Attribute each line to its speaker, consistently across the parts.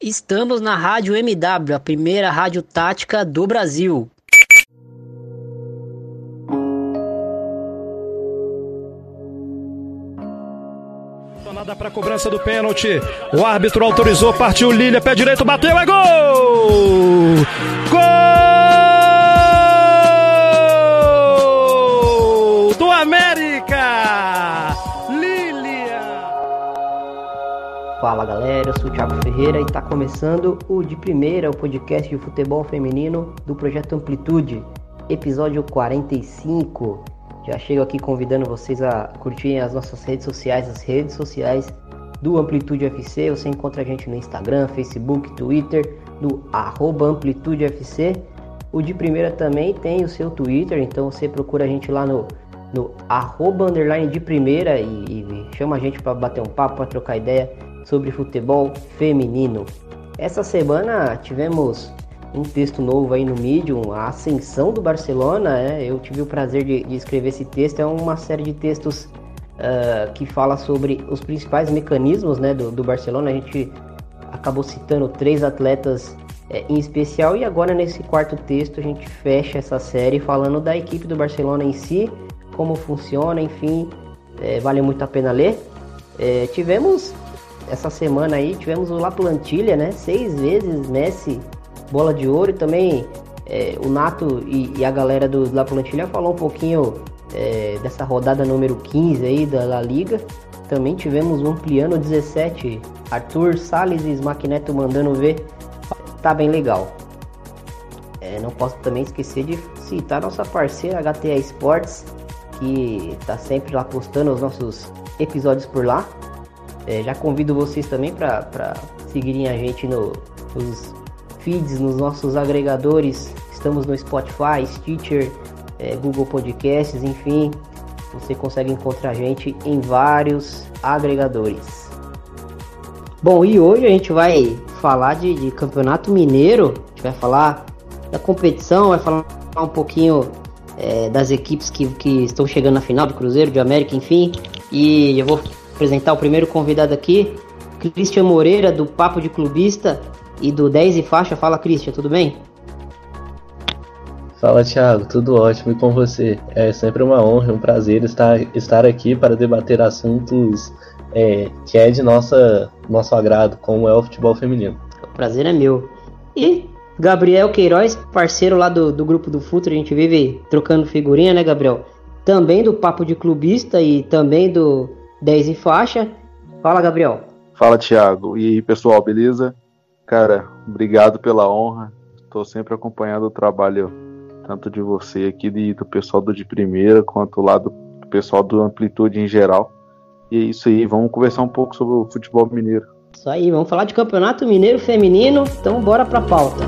Speaker 1: Estamos na Rádio MW, a primeira rádio tática do Brasil.
Speaker 2: Nada para cobrança do pênalti. O árbitro autorizou, partiu Lilia, pé direito, bateu, é gol!
Speaker 3: Sou o Thiago Ferreira e está começando o De Primeira, o podcast de futebol feminino do Projeto Amplitude, episódio 45. Já chego aqui convidando vocês a curtirem as nossas redes sociais, as redes sociais do Amplitude FC. Você encontra a gente no Instagram, Facebook, Twitter, no arroba Amplitude FC. O de primeira também tem o seu Twitter, então você procura a gente lá no, no arroba underline de primeira e, e chama a gente para bater um papo, para trocar ideia sobre futebol feminino. Essa semana tivemos um texto novo aí no Medium, a ascensão do Barcelona. É, eu tive o prazer de, de, escrever esse texto. É uma série de textos uh, que fala sobre os principais mecanismos né, do, do Barcelona. A gente acabou citando três atletas é, em especial e agora nesse quarto texto a gente fecha essa série falando da equipe do Barcelona em si, como funciona, enfim, é, vale muito a pena ler. É, tivemos essa semana aí, tivemos o La Plantilha, né? Seis vezes Messi bola de ouro e também é, o Nato e, e, a galera do La Plantilha falou um pouquinho é, dessa rodada número 15 aí da La Liga. Também tivemos um Ampliano 17, Arthur Salles e Smackneto mandando ver. Tá bem legal. É, não posso também esquecer de citar nossa parceira HTA Sports, que tá sempre lá postando os nossos episódios por lá. É, já convido vocês também para seguirem a gente no, nos feeds, nos nossos agregadores. Estamos no Spotify, Stitcher, é, Google Podcasts, enfim. Você consegue encontrar a gente em vários agregadores. Bom, e hoje a gente vai falar de, de Campeonato Mineiro. A gente vai falar da competição, vai falar um pouquinho é, das equipes que, que estão chegando na final do Cruzeiro, de América, enfim. E eu vou apresentar o primeiro convidado aqui, Cristian Moreira, do Papo de Clubista e do 10 e faixa. Fala, Cristian, tudo bem?
Speaker 4: Fala, Thiago, tudo ótimo e com você? É sempre uma honra, um prazer estar, estar aqui para debater assuntos é, que é de nossa, nosso agrado, como é o futebol feminino.
Speaker 3: O prazer é meu. E Gabriel Queiroz, parceiro lá do, do grupo do Futuro, a gente vive trocando figurinha, né, Gabriel? Também do Papo de Clubista e também do 10 e faixa. Fala, Gabriel.
Speaker 5: Fala, Thiago. E aí, pessoal, beleza? Cara, obrigado pela honra. Estou sempre acompanhando o trabalho tanto de você aqui e do pessoal do de primeira, quanto lá do pessoal do Amplitude em geral. E é isso aí, vamos conversar um pouco sobre o futebol mineiro.
Speaker 3: Isso aí, vamos falar de Campeonato Mineiro Feminino, então bora pra pauta.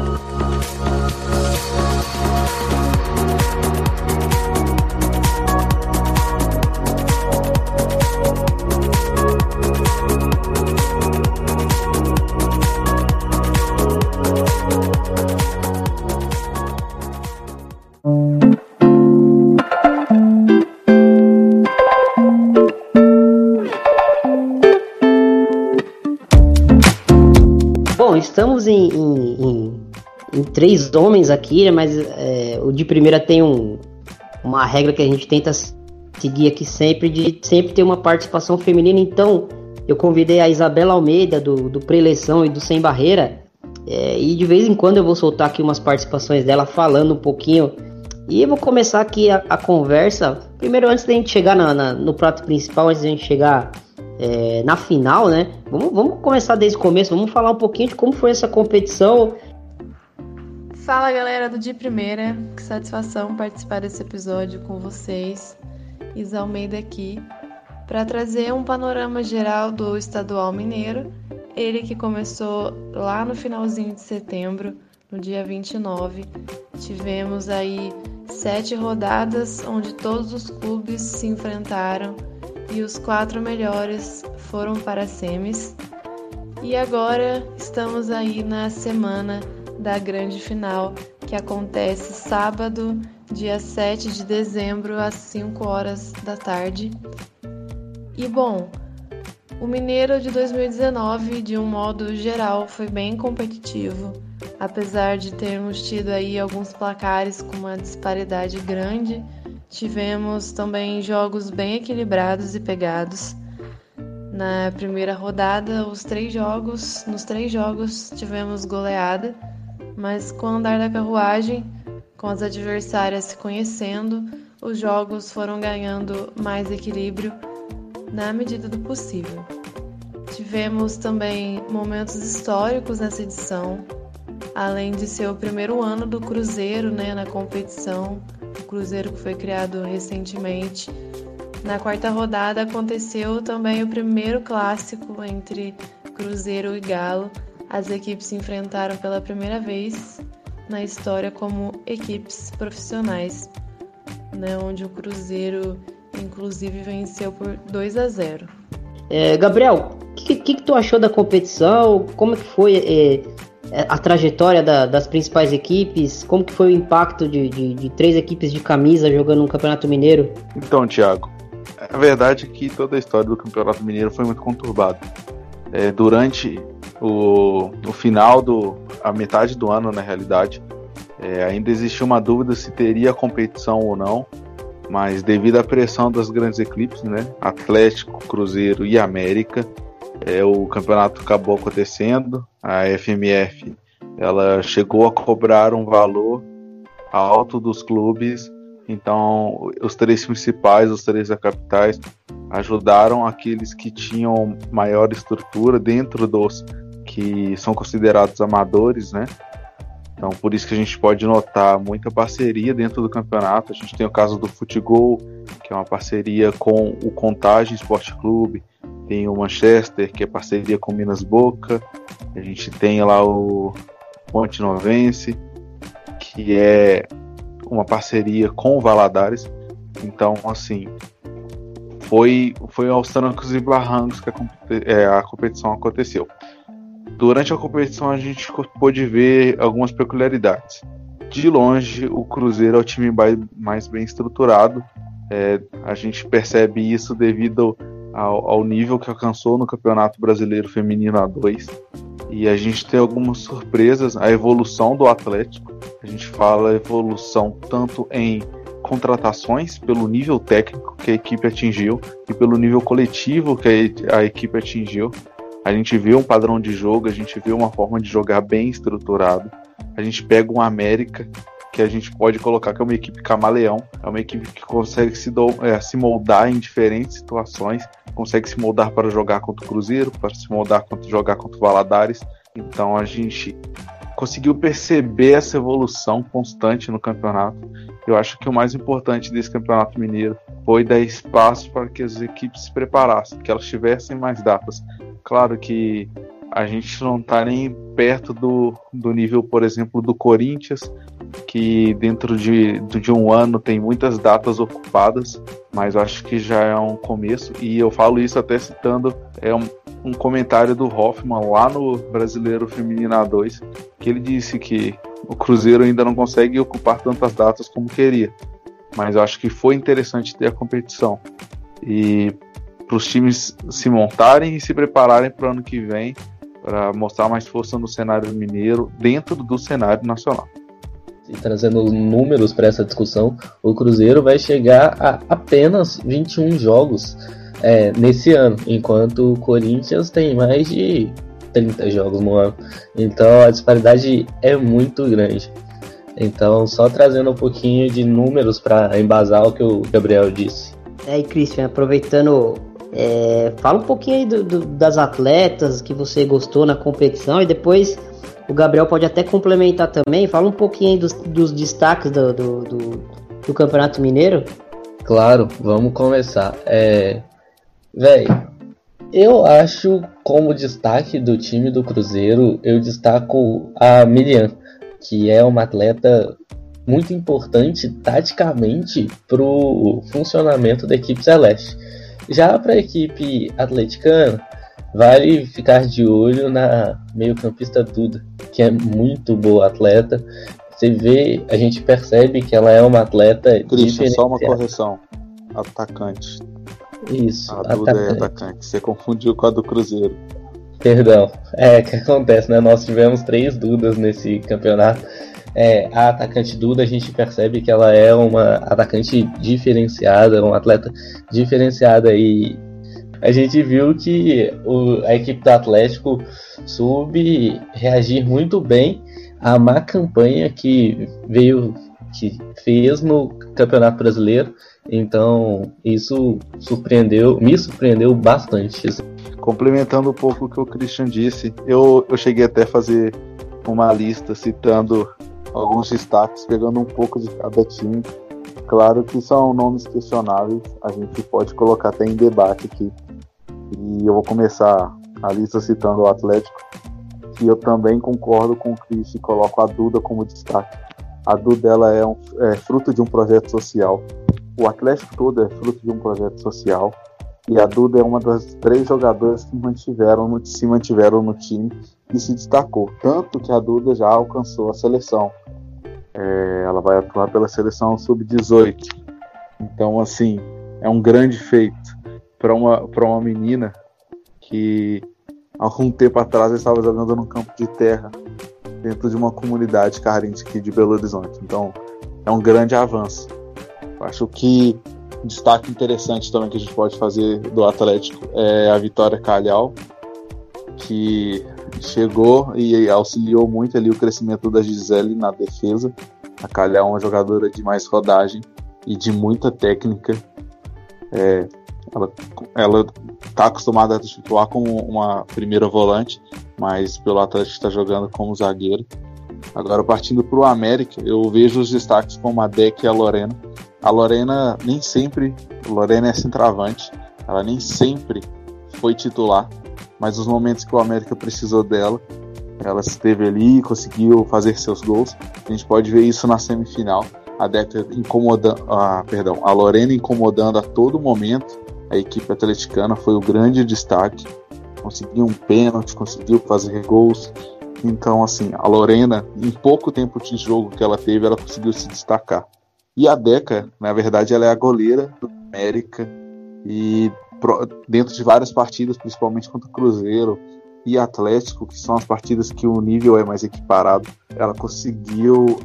Speaker 3: Estamos em, em, em, em, três homens aqui, né, mas é, o de primeira tem um, uma regra que a gente tenta seguir aqui sempre, de sempre ter uma participação feminina. Então, eu convidei a Isabela Almeida, do, do Preleção e do Sem Barreira, é, e de vez em quando eu vou soltar aqui umas participações dela falando um pouquinho. E eu vou começar aqui a, a conversa. Primeiro, antes da gente chegar na, na, no prato principal, antes da gente chegar é, na final, né? Vamos, vamos começar desde o começo, vamos falar um pouquinho de como foi essa competição.
Speaker 6: Fala galera do De Primeira, que satisfação participar desse episódio com vocês. Isa Almeida aqui, para trazer um panorama geral do estadual mineiro. Ele que começou lá no finalzinho de setembro, no dia 29. Tivemos aí sete rodadas onde todos os clubes se enfrentaram e os quatro melhores foram para semis. E agora estamos aí na semana da grande final, que acontece sábado, dia 7 de dezembro, às 5 horas da tarde. E bom, O Mineiro de 2019, de um modo geral, foi bem competitivo, apesar de termos tido aí alguns placares com uma disparidade grande. Tivemos também jogos bem equilibrados e pegados. Na primeira rodada, os três jogos, nos três jogos tivemos goleada, mas com o andar da carruagem, com as adversárias se conhecendo, os jogos foram ganhando mais equilíbrio na medida do possível. Tivemos também momentos históricos nessa edição, além de ser o primeiro ano do Cruzeiro né, na competição, Cruzeiro que foi criado recentemente. Na quarta rodada aconteceu também o primeiro clássico entre Cruzeiro e Galo. As equipes se enfrentaram pela primeira vez na história como equipes profissionais, né, onde o Cruzeiro inclusive venceu por 2 a 0.
Speaker 3: É, Gabriel, o que, que, que, tu achou da competição? Como que foi é, a trajetória da, das principais equipes? Como que foi o impacto de, de, de, três equipes de camisa jogando um Campeonato Mineiro?
Speaker 5: Então, Thiago, a verdade é que toda a história do Campeonato Mineiro foi muito conturbada. É, durante o, o final do a metade do ano, na realidade, é, ainda existia uma dúvida se teria competição ou não mas devido à pressão das grandes equipes, né, Atlético, Cruzeiro e América, é, o campeonato acabou acontecendo. A FMF ela chegou a cobrar um valor alto dos clubes, então os três principais, os três capitais, ajudaram aqueles que tinham maior estrutura dentro dos que são considerados amadores, né? Então, por isso que a gente pode notar muita parceria dentro do campeonato. A gente tem o caso do Futebol, que é uma parceria com o Contagem Esporte Clube. Tem o Manchester, que é parceria com Minas Boca. A gente tem lá o Ponte Novense, que é uma parceria com o Valadares. Então, assim, foi, foi aos trancos e barrancos que a, é, a competição aconteceu. Durante a competição a gente pôde ver algumas peculiaridades. De longe, o Cruzeiro é o time mais bem estruturado. É, a gente percebe isso devido ao, ao, nível que alcançou no Campeonato Brasileiro Feminino A2. E a gente tem algumas surpresas, a evolução do Atlético. A gente fala evolução tanto em contratações pelo nível técnico que a equipe atingiu e pelo nível coletivo que a, equipe atingiu. A gente vê um padrão de jogo, a gente vê uma forma de jogar bem estruturado. A gente pega um América que a gente pode colocar que é uma equipe camaleão, é uma equipe que consegue se, do, é, se moldar em diferentes situações, consegue se moldar para jogar contra o Cruzeiro, para se moldar para jogar contra o Valadares. Então a gente conseguiu perceber essa evolução constante no campeonato. Eu acho que o mais importante desse campeonato mineiro foi dar espaço para que as equipes se preparassem, que elas tivessem mais datas. Claro que a gente não está nem perto do, do nível, por exemplo, do Corinthians, que dentro de, de um ano tem muitas datas ocupadas, mas eu acho que já é um começo. E eu falo isso até citando é um, um comentário do Hoffman lá no Brasileiro Feminino A2, que ele disse que o Cruzeiro ainda não consegue ocupar tantas datas como queria. Mas eu acho que foi interessante ter a competição. E para os times se montarem e se prepararem para o ano que vem para mostrar mais força no cenário mineiro dentro do cenário nacional.
Speaker 4: E trazendo números para essa discussão, o Cruzeiro vai chegar a apenas 21 jogos é, nesse ano, enquanto o Corinthians tem mais de 30 jogos no ano. Então a disparidade é muito grande. Então, só trazendo um pouquinho de números para embasar o que o Gabriel disse.
Speaker 3: É, e Christian, aproveitando é, fala um pouquinho aí do, do, das atletas que você gostou na competição e depois o Gabriel pode até complementar também. Fala um pouquinho dos, dos destaques do, do, do, Campeonato Mineiro.
Speaker 4: Claro, vamos começar. É, Velho, eu acho como destaque do time do Cruzeiro, eu destaco a Miriam, que é uma atleta muito importante taticamente para o funcionamento da equipe celeste. Já para a equipe atleticana, vale ficar de olho na meio-campista Duda, que é muito boa atleta. Você vê, a gente percebe que ela é uma atleta.
Speaker 5: Christian, só uma correção. Atacante.
Speaker 4: Isso.
Speaker 5: A Duda atacante. é atacante. Você confundiu com a do Cruzeiro.
Speaker 4: Perdão. É, o que acontece, né? Nós tivemos três Dudas nesse campeonato. É, a atacante Duda, a gente percebe que ela é uma atacante diferenciada, uma atleta diferenciada e a gente viu que o, a equipe do Atlético soube reagir muito bem à má campanha que veio que fez no Campeonato Brasileiro. Então, isso surpreendeu, me surpreendeu bastante.
Speaker 5: Complementando um pouco o que o Christian disse, eu, eu cheguei até a fazer uma lista citando alguns destaques, pegando um pouco de cada time. Claro que são nomes questionáveis, a gente pode colocar até em debate aqui. E eu vou começar a lista citando o Atlético, que eu também concordo com o Chris e coloco a Duda como destaque. A Duda ela é, um, é fruto de um projeto social. O Atlético todo é fruto de um projeto social. E a Duda é uma das três jogadoras que mantiveram, se mantiveram no time e se destacou. Tanto que a Duda já alcançou a seleção. É, ela vai atuar pela seleção sub-18. Então, assim, é um grande feito para uma, uma menina que algum tempo atrás estava jogando num campo de terra dentro de uma comunidade carente aqui de Belo Horizonte. Então, é um grande avanço. Eu acho que um destaque interessante também que a gente pode fazer do Atlético é a Vitória Calhau, que chegou e auxiliou muito ali o crescimento da Gisele na defesa. A Calhau é uma jogadora de mais rodagem e de muita técnica. É, ela, ela tá acostumada a titular como uma primeira volante, mas pelo Atlético está jogando como zagueiro. Agora, partindo para o América, eu vejo os destaques como a Deck e a Lorena. A Lorena nem sempre, Lorena é centroavante, ela nem sempre foi titular, mas os momentos que o América precisou dela, ela esteve ali e conseguiu fazer seus gols. A gente pode ver isso na semifinal. A Deca incomodando, ah, perdão, a Lorena incomodando a todo momento a equipe atleticana foi o grande destaque. Conseguiu um pênalti, conseguiu fazer gols. Então, assim, a Lorena, em pouco tempo de jogo que ela teve, ela conseguiu se destacar. E a Deca, na verdade, ela é a goleira do América. E dentro de várias partidas, principalmente contra o Cruzeiro e Atlético, que são as partidas que o nível é mais equiparado, ela conseguiu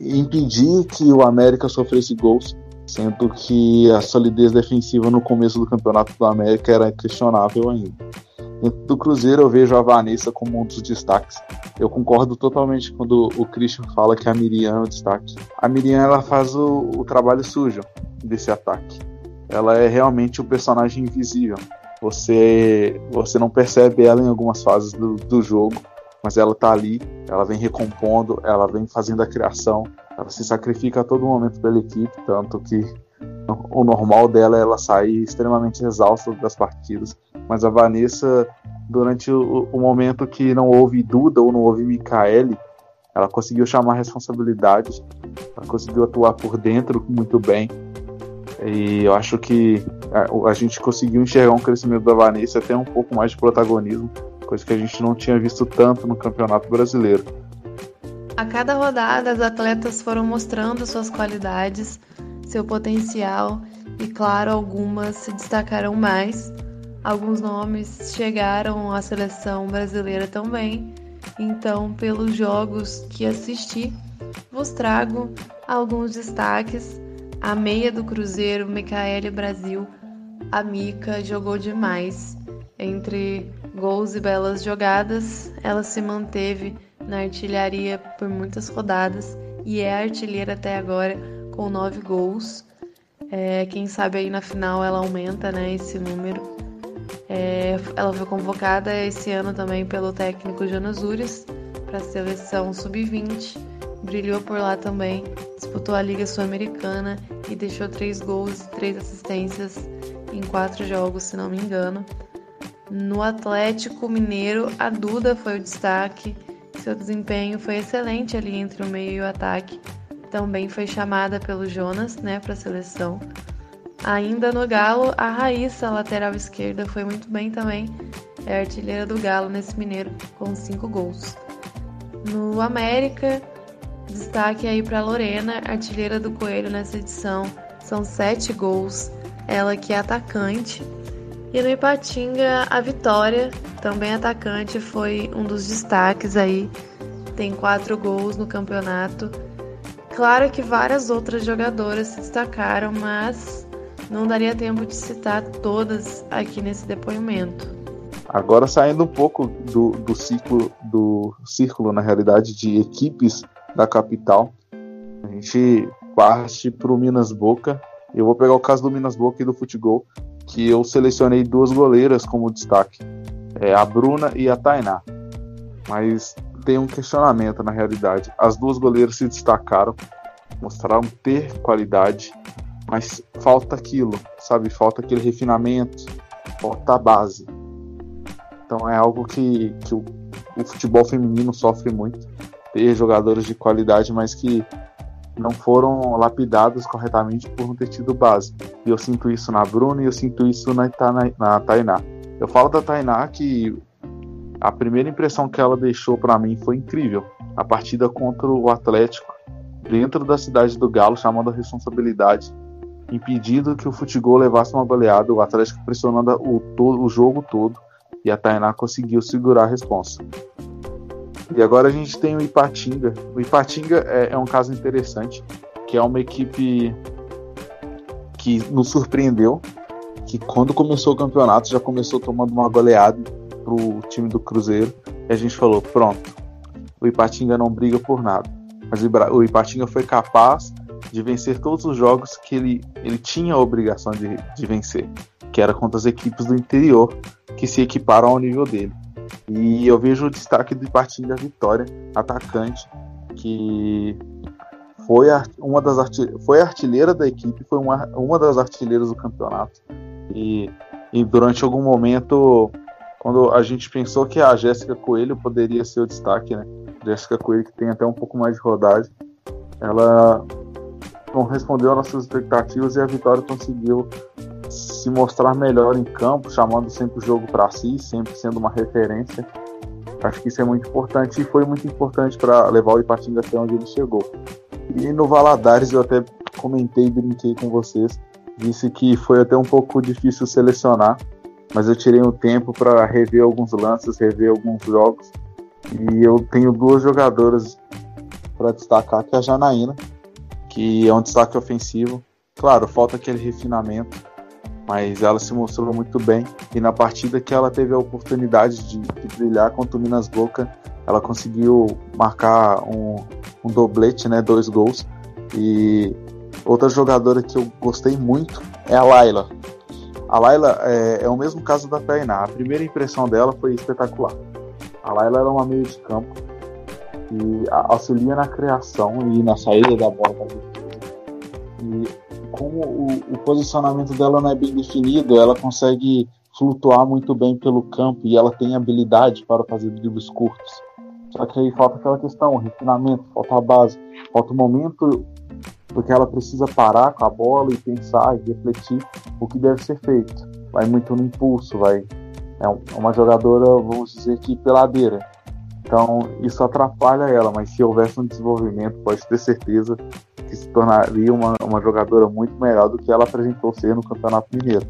Speaker 5: impedir que o América sofresse gols sendo que a solidez defensiva no começo do Campeonato do América era questionável ainda. Dentro do Cruzeiro eu vejo a Vanessa como um dos destaques. Eu concordo totalmente quando o Christian fala que a Miriam é o destaque. A Miriam ela faz o, o trabalho sujo desse ataque. Ela é realmente o personagem invisível. Você, você não percebe ela em algumas fases do, do jogo, mas ela tá ali, ela vem recompondo, ela vem fazendo a criação, ela se sacrifica a todo momento pela equipe, tanto que o normal dela é ela sair extremamente exausta das partidas. Mas a Vanessa, durante o, o momento que não houve Duda ou não houve Micaele, ela conseguiu chamar responsabilidade, ela conseguiu atuar por dentro muito bem. E eu acho que a, a gente conseguiu enxergar um crescimento da Vanessa até um pouco mais de protagonismo, coisa que a gente não tinha visto tanto no Campeonato Brasileiro.
Speaker 6: A cada rodada, as atletas foram mostrando suas qualidades, seu potencial e, claro, algumas se destacaram mais. Alguns nomes chegaram à seleção brasileira também. Então, pelos jogos que assisti, vos trago alguns destaques. A meia do Cruzeiro, Micaele Brasil, a Mica jogou demais. Entre gols e belas jogadas, ela se manteve na artilharia por muitas rodadas e é artilheira até agora com nove gols. É, quem sabe aí na final ela aumenta né, esse número. É, ela foi convocada esse ano também pelo técnico Jonas Ures para a seleção sub-20. Brilhou por lá também, disputou a Liga Sul-Americana e deixou três gols e três assistências em quatro jogos, se não me engano. No Atlético Mineiro, a Duda foi o destaque seu desempenho foi excelente ali entre o meio e o ataque. Também foi chamada pelo Jonas, né, para a seleção. Ainda no Galo, a Raíssa, lateral esquerda, foi muito bem também. É artilheira do Galo nesse Mineiro, com cinco gols. No América, destaque aí para Lorena, artilheira do Coelho nessa edição. São sete gols. ela que é atacante. E no Ipatinga, a Vitória, também atacante, foi um dos destaques aí. Tem quatro gols no campeonato. Claro que várias outras jogadoras se destacaram, mas não daria tempo de citar todas aqui nesse depoimento.
Speaker 5: Agora saindo um pouco do, do ciclo, do círculo, na realidade, de equipes da capital, a gente parte para o Minas Boca. Eu vou pegar o caso do Minas Boca e do futebol, que eu selecionei duas goleiras como destaque, é a Bruna e a Tainá. Mas tem um questionamento na realidade. As duas goleiras se destacaram, mostraram ter qualidade, mas falta aquilo, sabe? Falta aquele refinamento, falta a base. Então é algo que, que o, o futebol feminino sofre muito. Ter jogadores de qualidade, mas que não foram lapidados corretamente por não ter tido base. E eu sinto isso na Bruna e eu sinto isso na, na Tainá. Eu falo da Tainá que a primeira impressão que ela deixou para mim foi incrível. A partida contra o Atlético, dentro da cidade do Galo, chamando a responsabilidade, impedindo que o futebol levasse uma goleada, o Atlético pressionando o, todo, o jogo todo, e a Tainá conseguiu segurar a responsa. E agora a gente tem o Ipatinga. O Ipatinga é, é um caso interessante, que é uma equipe que nos surpreendeu, que quando começou o campeonato já começou tomando uma goleada pro time do Cruzeiro, e a gente falou, pronto, o Ipatinga não briga por nada. Mas o Ipatinga foi capaz de vencer todos os jogos que ele, ele tinha a obrigação de, de vencer, que era contra as equipes do interior que se equiparam ao nível dele. E eu vejo o destaque do partido da Vitória, atacante, que foi uma das foi artilheira da equipe, foi uma, uma das artilheiras do campeonato. E, e durante algum momento, quando a gente pensou que a Jéssica Coelho poderia ser o destaque, né? Jéssica Coelho, que tem até um pouco mais de rodagem, ela não respondeu às nossas expectativas e a Vitória conseguiu se mostrar melhor em campo, chamando sempre o jogo para si, sempre sendo uma referência. Acho que isso é muito importante e foi muito importante para levar o Ipatinga até onde ele chegou. E no Valadares eu até comentei e brinquei com vocês, disse que foi até um pouco difícil selecionar, mas eu tirei um tempo para rever alguns lances, rever alguns jogos. E eu tenho duas jogadoras para destacar, que é a Janaína, que é um destaque ofensivo. Claro, falta aquele refinamento, mas ela se mostrou muito bem e na partida que ela teve a oportunidade de, de brilhar contra o Minas Boca, ela conseguiu marcar um, um doblete, né, dois gols. E outra jogadora que eu gostei muito é a Laila. A Laila é, é o mesmo caso da Tainá. A primeira impressão dela foi espetacular. A Laila era uma meio de campo e auxilia na criação e na saída da bola. E como o, o, posicionamento dela não é bem definido, ela consegue flutuar muito bem pelo campo e ela tem habilidade para fazer dribles curtos. Só que aí falta aquela questão, refinamento, falta a base, falta o momento porque ela precisa parar com a bola e pensar e refletir o que deve ser feito. Vai muito no impulso, vai é uma jogadora, vamos dizer que peladeira. Então isso atrapalha ela, mas se houvesse um desenvolvimento, pode ter certeza que se tornaria uma, uma jogadora muito melhor do que ela apresentou ser no Campeonato Mineiro.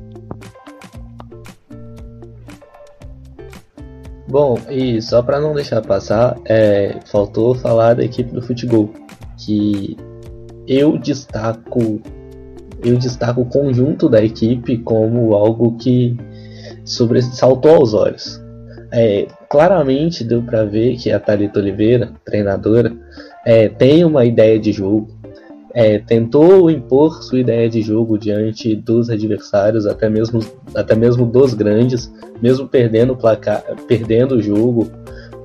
Speaker 4: Bom, e só para não deixar passar, é, faltou falar da equipe do futebol, que eu destaco eu destaco o conjunto da equipe como algo que sobressaltou aos olhos. É, claramente deu para ver que a Thalita Oliveira, treinadora, é, tem uma ideia de jogo, é, tentou impor sua ideia de jogo diante dos adversários, até mesmo, até mesmo dos grandes, mesmo perdendo o placar, perdendo o jogo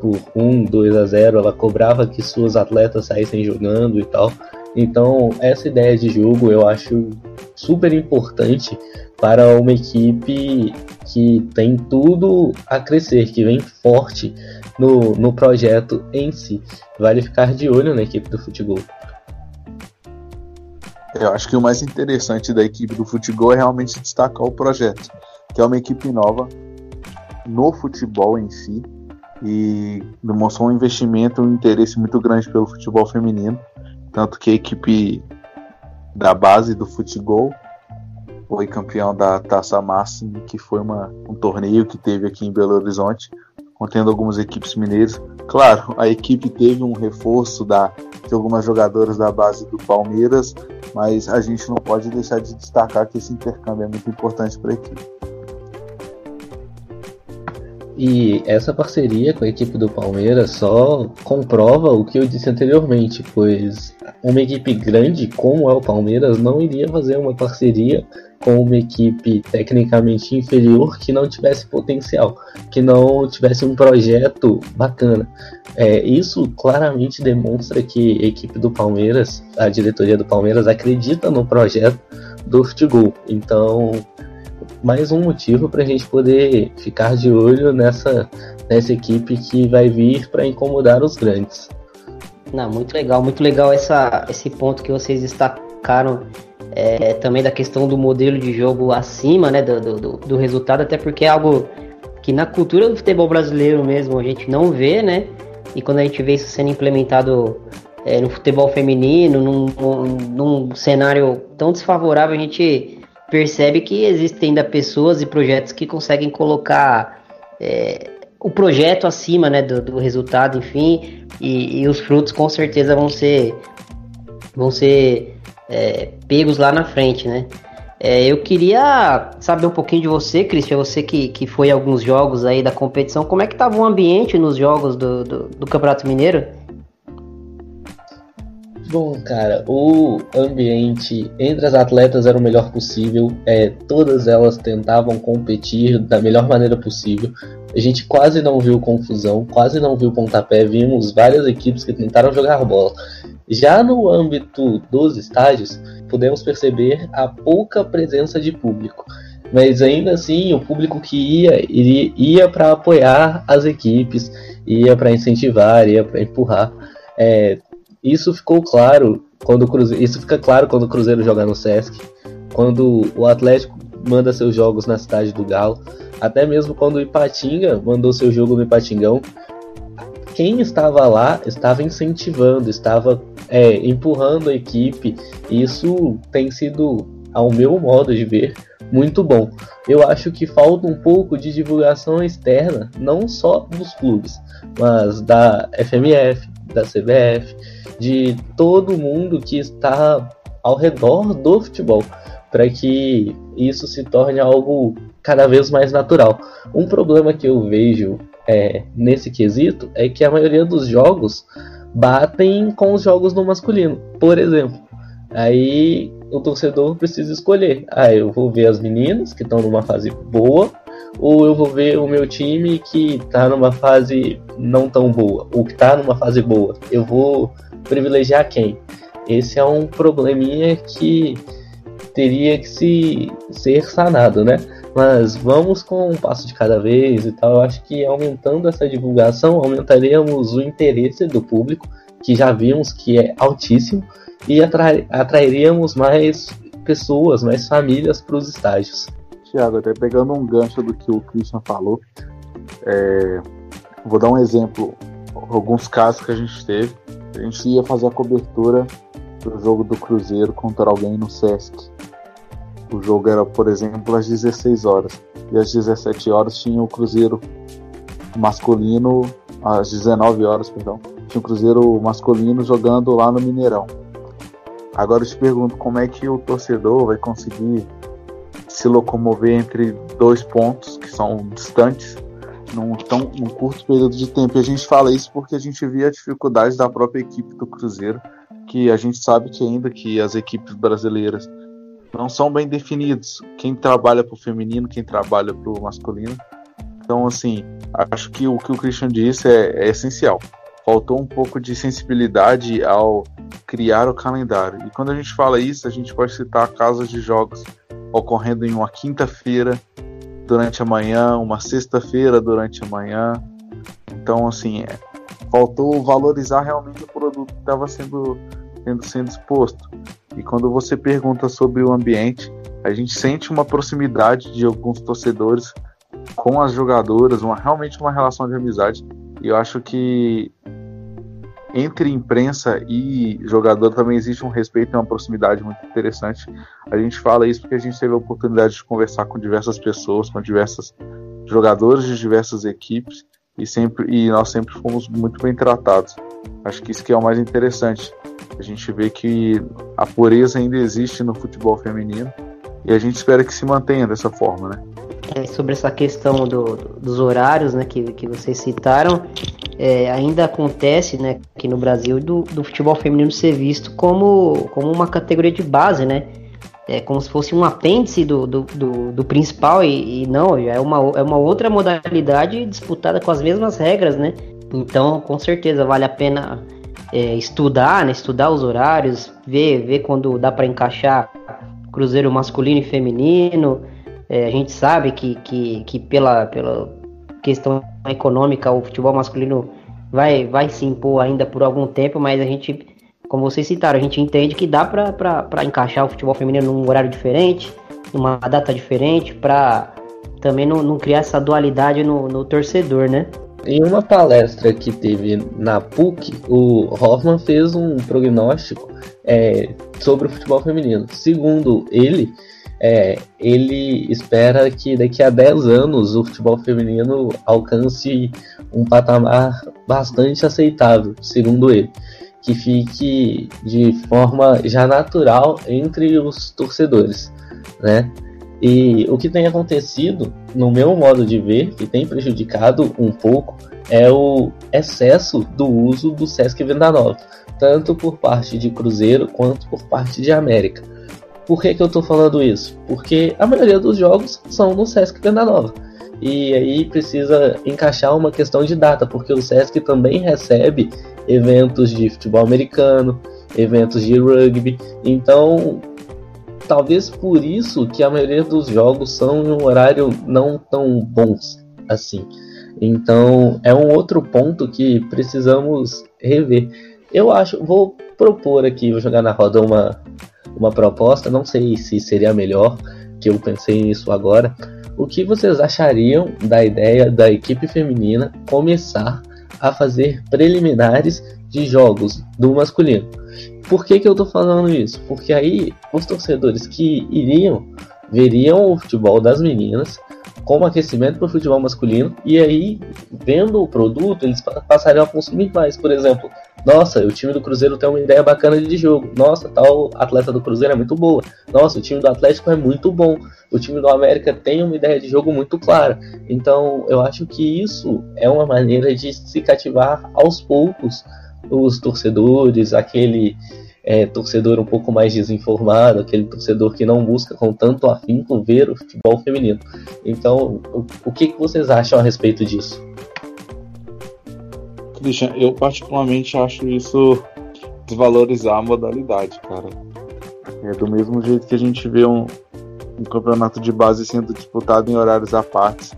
Speaker 4: por 1, 2 a 0, ela cobrava que suas atletas saíssem jogando e tal. Então, essa ideia de jogo eu acho super importante para uma equipe que tem tudo a crescer, que vem forte no, no projeto em si. Vale ficar de olho na equipe do futebol.
Speaker 5: Eu acho que o mais interessante da equipe do futebol é realmente destacar o projeto, que é uma equipe nova no futebol em si e demonstrou um investimento, um interesse muito grande pelo futebol feminino, tanto que a equipe da base do futebol foi campeão da Taça Máxima, que foi uma, um torneio que teve aqui em Belo Horizonte, contendo algumas equipes mineiras. Claro, a equipe teve um reforço da, de algumas jogadoras da base do Palmeiras, mas a gente não pode deixar de destacar que esse intercâmbio é muito importante para a equipe.
Speaker 4: E essa parceria com a equipe do Palmeiras só comprova o que eu disse anteriormente, pois uma equipe grande como é o Palmeiras não iria fazer uma parceria com uma equipe tecnicamente inferior que não tivesse potencial, que não tivesse um projeto bacana. É, isso claramente demonstra que a equipe do Palmeiras, a diretoria do Palmeiras, acredita no projeto do futebol. Então, mais um motivo para a gente poder ficar de olho nessa, nessa equipe que vai vir para incomodar os grandes.
Speaker 3: Não, muito legal, muito legal essa, esse ponto que vocês destacaram é, também da questão do modelo de jogo acima né, do, do, do, resultado, até porque é algo que na cultura do futebol brasileiro mesmo a gente não vê, né? E quando a gente vê isso sendo implementado é, no futebol feminino, num, num, num cenário tão desfavorável, a gente percebe que existem ainda pessoas e projetos que conseguem colocar é, o projeto acima né, do, do resultado, enfim, e, e, os frutos com certeza vão ser vão ser é, pegos lá na frente, né? É, eu queria saber um pouquinho de você, Cristian, você que, que foi a alguns jogos aí da competição, como é que estava o ambiente nos jogos do, do, do Campeonato Mineiro?
Speaker 4: Bom, cara, o ambiente entre as atletas era o melhor possível. É, todas elas tentavam competir da melhor maneira possível. A gente quase não viu confusão, quase não viu pontapé. Vimos várias equipes que tentaram jogar bola. Já no âmbito dos estádios, podemos perceber a pouca presença de público. Mas ainda assim, o público que ia, iria, ia para apoiar as equipes, ia para incentivar, ia para empurrar. É, isso ficou claro quando o Cruzeiro, isso fica claro quando o Cruzeiro joga no Sesc, quando o Atlético manda seus jogos na cidade do Galo, até mesmo quando o Ipatinga mandou seu jogo no Ipatingão. Quem estava lá estava incentivando, estava é, empurrando a equipe. Isso tem sido, ao meu modo de ver, muito bom. Eu acho que falta um pouco de divulgação externa, não só dos clubes, mas da FMF, da CBF, de todo mundo que está ao redor do futebol, para que isso se torne algo cada vez mais natural. Um problema que eu vejo é, nesse quesito é que a maioria dos jogos batem com os jogos no masculino, por exemplo. Aí o torcedor precisa escolher. Ah, eu vou ver as meninas que estão numa fase boa, ou eu vou ver o meu time que está numa fase não tão boa, ou que está numa fase boa. Eu vou privilegiar quem? Esse é um probleminha que teria que se ser sanado, né? Mas vamos com um passo de cada vez e tal. Eu acho que aumentando essa divulgação, aumentaríamos o interesse do público, que já vimos que é altíssimo, e atrairíamos mais pessoas, mais famílias para os estágios.
Speaker 5: Tiago, até pegando um gancho do que o Christian falou, é, vou dar um exemplo, alguns casos que a gente teve. A gente ia fazer a cobertura do jogo do Cruzeiro contra alguém no Sesc. O jogo era, por exemplo, às 16 horas. E às 17 horas tinha o Cruzeiro masculino, às 19 horas, perdão, tinha o Cruzeiro masculino jogando lá no Mineirão. Agora eu te pergunto como é que o torcedor vai conseguir se locomover entre dois pontos que são distantes num, tão, num curto período de tempo. E a gente fala isso porque a gente via a dificuldade da própria equipe do Cruzeiro, que a gente sabe que ainda que as equipes brasileiras não são bem definidos. Quem trabalha para o feminino, quem trabalha para o masculino. Então, assim, acho que o que o Christian disse é, é essencial. Faltou um pouco de sensibilidade ao criar o calendário. E quando a gente fala isso, a gente pode citar casas de jogos ocorrendo em uma quinta-feira, durante a manhã, uma sexta-feira durante a manhã. Então, assim, é, faltou valorizar realmente o produto que estava sendo, sendo, sendo exposto. E quando você pergunta sobre o ambiente, a gente sente uma proximidade de alguns torcedores com as jogadoras, uma, realmente uma relação de amizade. E eu acho que entre imprensa e jogador também existe um respeito e uma proximidade muito interessante. A gente fala isso porque a gente teve a oportunidade de conversar com diversas pessoas, com diversos jogadores de diversas equipes e sempre e nós sempre fomos muito bem tratados. Acho que isso que é o mais interessante. A gente vê que a pureza ainda existe no futebol feminino e a gente espera que se mantenha dessa forma, né?
Speaker 3: É, sobre essa questão do, dos horários, né, que, que vocês citaram, é, ainda acontece, né, aqui no Brasil, do, do futebol feminino ser visto como, como uma categoria de base, né? É como se fosse um apêndice do, do, do, do principal e, e, não, é uma, é uma outra modalidade disputada com as mesmas regras, né? Então, com certeza, vale a pena é, estudar, né? Estudar os horários, ver, ver quando dá para encaixar cruzeiro masculino e feminino. É, a gente sabe que, que, que pela, pela questão econômica o futebol masculino vai, vai se impor ainda por algum tempo, mas a gente, como vocês citaram, a gente entende que dá para encaixar o futebol feminino num horário diferente, numa data diferente, para também não, não, criar essa dualidade no, no torcedor, né?
Speaker 4: Em uma palestra que teve na PUC, o Hoffman fez um prognóstico é, sobre o futebol feminino. Segundo ele, é, ele espera que daqui a 10 anos o futebol feminino alcance um patamar bastante aceitável, segundo ele, que fique de forma já natural entre os torcedores, né? E o que tem acontecido, no meu modo de ver, que tem prejudicado um pouco, é o excesso do uso do Sesc Venda Nova, tanto por parte de Cruzeiro quanto por parte de América. Por que, que eu estou falando isso? Porque a maioria dos jogos são no Sesc Venda Nova. E aí precisa encaixar uma questão de data, porque o Sesc também recebe eventos de futebol americano, eventos de rugby. Então talvez por isso que a maioria dos jogos são em um horário não tão bons assim. Então é um outro ponto que precisamos rever. Eu acho, vou propor aqui, vou jogar na roda uma, uma proposta, não sei se seria melhor, que eu pensei nisso agora. O que vocês achariam da ideia da equipe feminina começar a fazer preliminares de jogos do masculino? Por que, que eu tô falando isso? Porque aí os torcedores que iriam veriam o futebol das meninas como aquecimento para o futebol masculino e aí vendo o produto eles passariam a consumir mais. Por exemplo, nossa, o time do Cruzeiro tem uma ideia bacana de jogo. Nossa, tal atleta do Cruzeiro é muito boa. Nossa, o time do Atlético é muito bom. O time do América tem uma ideia de jogo muito clara. Então, eu acho que isso é uma maneira de se cativar aos poucos os torcedores, aquele é, torcedor um pouco mais desinformado, aquele torcedor que não busca com tanto afinco ver o futebol feminino. Então, o, o que, que vocês acham a respeito disso?
Speaker 5: Christian, eu particularmente acho isso desvalorizar a modalidade, cara. É do mesmo jeito que a gente vê um, um campeonato de base sendo disputado em horários à parte.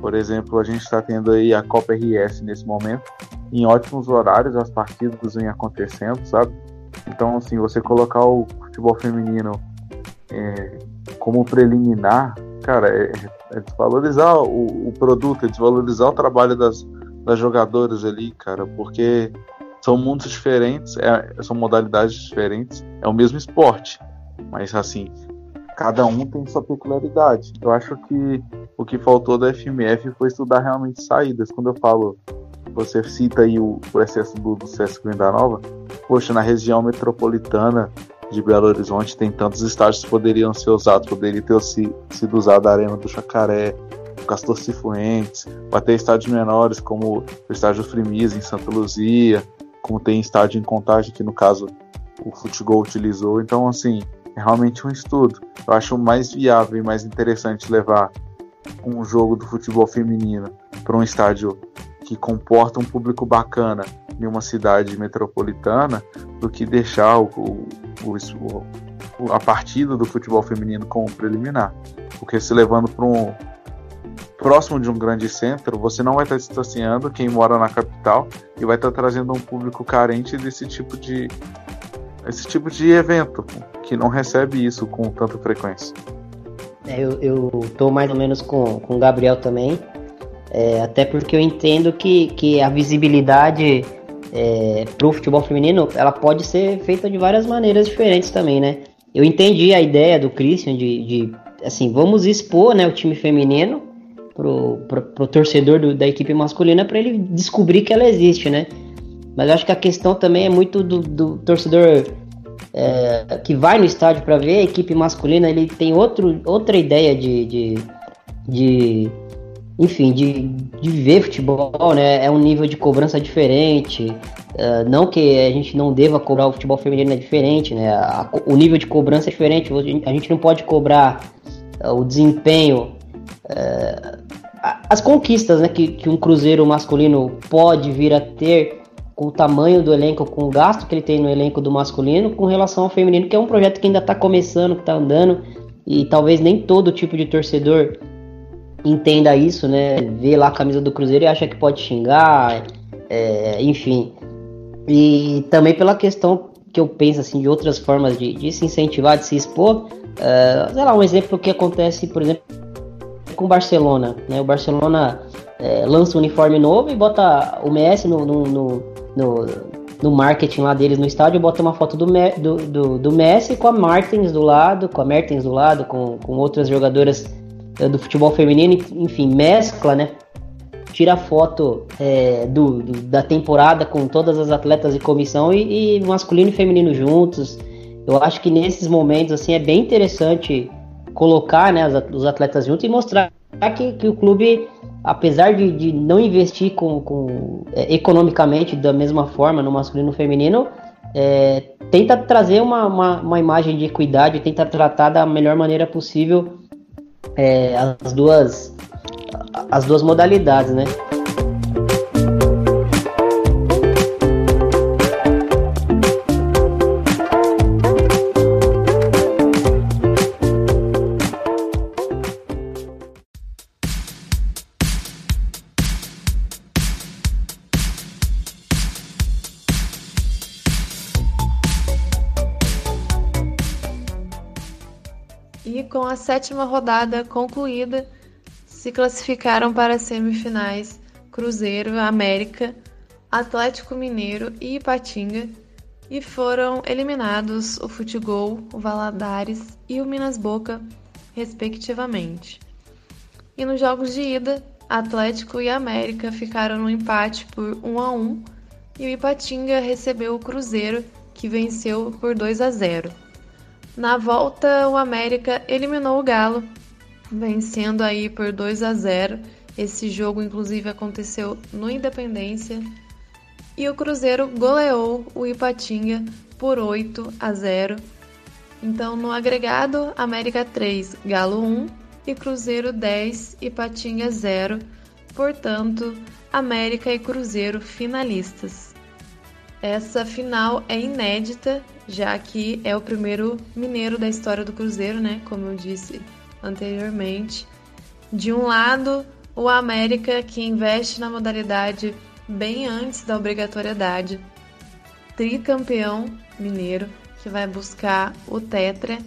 Speaker 5: Por exemplo, a gente está tendo aí a Copa RS nesse momento, em ótimos horários, as partidas vêm acontecendo, sabe? Então, assim, você colocar o futebol feminino é, como preliminar, cara, é, é desvalorizar o, o, produto, é desvalorizar o trabalho das, das jogadoras ali, cara, porque são mundos diferentes, é, são modalidades diferentes, é o mesmo esporte, mas assim, cada um tem sua peculiaridade. Eu acho que o que faltou da FMF foi estudar realmente saídas. Quando eu falo você cita aí o, o excesso do, do Venda Nova, poxa, na região metropolitana de Belo Horizonte tem tantos estádios que poderiam ser usados, poderia ter sido usado a Arena do Chacaré, o Castor Cifuentes, ou até estádios menores como o estádio Frimisa em Santa Luzia, como tem estádio em Contagem, que no caso o Futebol utilizou. Então, assim, é realmente um estudo. Eu acho mais viável e mais interessante levar um jogo do futebol feminino para um estádio que comporta um público bacana em uma cidade metropolitana do que deixar o, o, o, a partida do futebol feminino como preliminar. Porque se levando para um próximo de um grande centro, você não vai estar distanciando quem mora na capital e vai estar trazendo um público carente desse tipo de esse tipo de evento que não recebe isso com tanta frequência.
Speaker 3: É, eu, eu mais ou menos com, com o Gabriel também. É, até porque eu entendo que, que a visibilidade é, pro futebol feminino, ela pode ser feita de várias maneiras diferentes também, né? Eu entendi a ideia do Christian de, de assim, vamos expor né, o time feminino pro, pro, pro torcedor do, da equipe masculina para ele descobrir que ela existe, né? Mas eu acho que a questão também é muito do, do torcedor é, que vai no estádio para ver a equipe masculina, ele tem outro, outra ideia de, de, de enfim, de, de ver futebol, né? É um nível de cobrança diferente. Uh, não que a gente não deva cobrar o futebol feminino é diferente, né? A, o nível de cobrança é diferente. A gente não pode cobrar uh, o desempenho, uh, as conquistas, né? Que, que um cruzeiro masculino pode vir a ter com o tamanho do elenco, com o gasto que ele tem no elenco do masculino, com relação ao feminino, que é um projeto que ainda está começando, que está andando e talvez nem todo tipo de torcedor entenda isso, né? Vê lá a camisa do Cruzeiro e acha que pode xingar, é, enfim. E também pela questão que eu penso assim de outras formas de, de se incentivar, de se expor. Uh, sei lá, um exemplo que acontece, por exemplo, com o Barcelona. Né? O Barcelona é, lança um uniforme novo e bota o Messi no, no, no, no, no marketing lá deles no estádio, bota uma foto do, do, do, do Messi com a Martins do lado, com a Mertens do lado, com, com outras jogadoras é, do futebol feminino, enfim, mescla, né? Tira foto é, do, do, da temporada com todas as atletas de comissão e, e, masculino e feminino juntos. Eu acho que nesses momentos assim é bem interessante colocar né, os atletas juntos e mostrar que, que o clube, apesar de, de não investir com, com é, economicamente da mesma forma no masculino e no feminino, é, tenta trazer uma, uma, uma, imagem de equidade, tenta tratar da melhor maneira possível é, as duas as duas modalidades, né?
Speaker 6: A sétima rodada concluída, se classificaram para as semifinais Cruzeiro, América, Atlético Mineiro e Ipatinga e foram eliminados o Futebol, o Valadares e o Minas Boca, respectivamente. E nos jogos de ida, Atlético e América ficaram no empate por 1 a 1 e o Ipatinga recebeu o Cruzeiro, que venceu por 2 a 0. Na volta, o América eliminou o Galo, vencendo aí por 2 a 0. Esse jogo, inclusive, aconteceu no Independência. E o Cruzeiro goleou o Ipatinga por 8 a 0. Então, no agregado, América 3, Galo 1 e Cruzeiro 10, Ipatinga 0. Portanto, América e Cruzeiro finalistas. Essa final é inédita já que é o primeiro mineiro da história do Cruzeiro, né? Como eu disse anteriormente. De um lado, o América, que investe na modalidade bem antes da obrigatoriedade, tricampeão mineiro, que vai buscar o Tetra.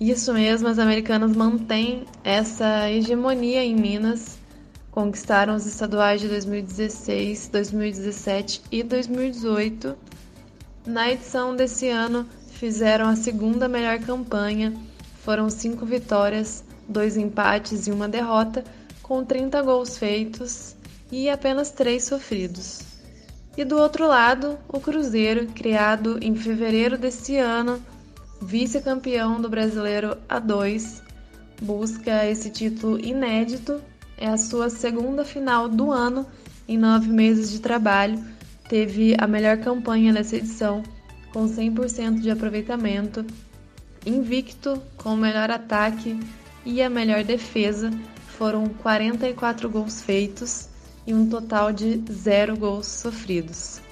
Speaker 6: Isso mesmo, as americanas mantêm essa hegemonia em Minas, conquistaram os estaduais de 2016, 2017 e 2018 na edição desse ano, fizeram a segunda melhor campanha, foram cinco vitórias, dois empates e uma derrota, com 30 gols feitos e apenas três sofridos. E do outro lado, o Cruzeiro, criado em fevereiro desse ano, vice-campeão do Brasileiro A2, busca esse título inédito. É a sua segunda final do ano em nove meses de trabalho teve a melhor campanha nessa edição, com 100% de aproveitamento, invicto com o melhor ataque e a melhor defesa, foram 44 gols feitos e um total de zero gols sofridos.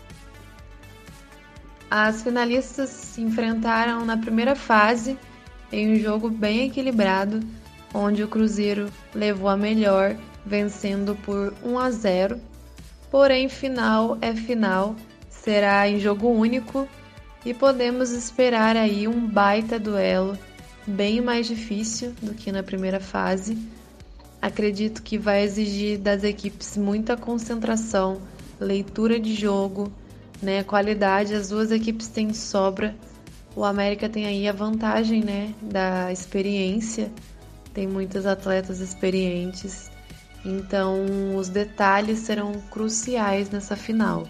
Speaker 6: As finalistas se enfrentaram na primeira fase em um jogo bem equilibrado, onde o Cruzeiro levou a melhor, vencendo por 1 a 0 Porém, final é final, será em jogo único e podemos esperar aí um baita duelo, bem mais difícil do que na primeira fase. Acredito que vai exigir das equipes muita concentração, leitura de jogo, né, qualidade, as duas equipes têm sobra. O América tem aí a vantagem, né, da experiência. Tem muitos atletas experientes. Então, os detalhes serão cruciais nessa final.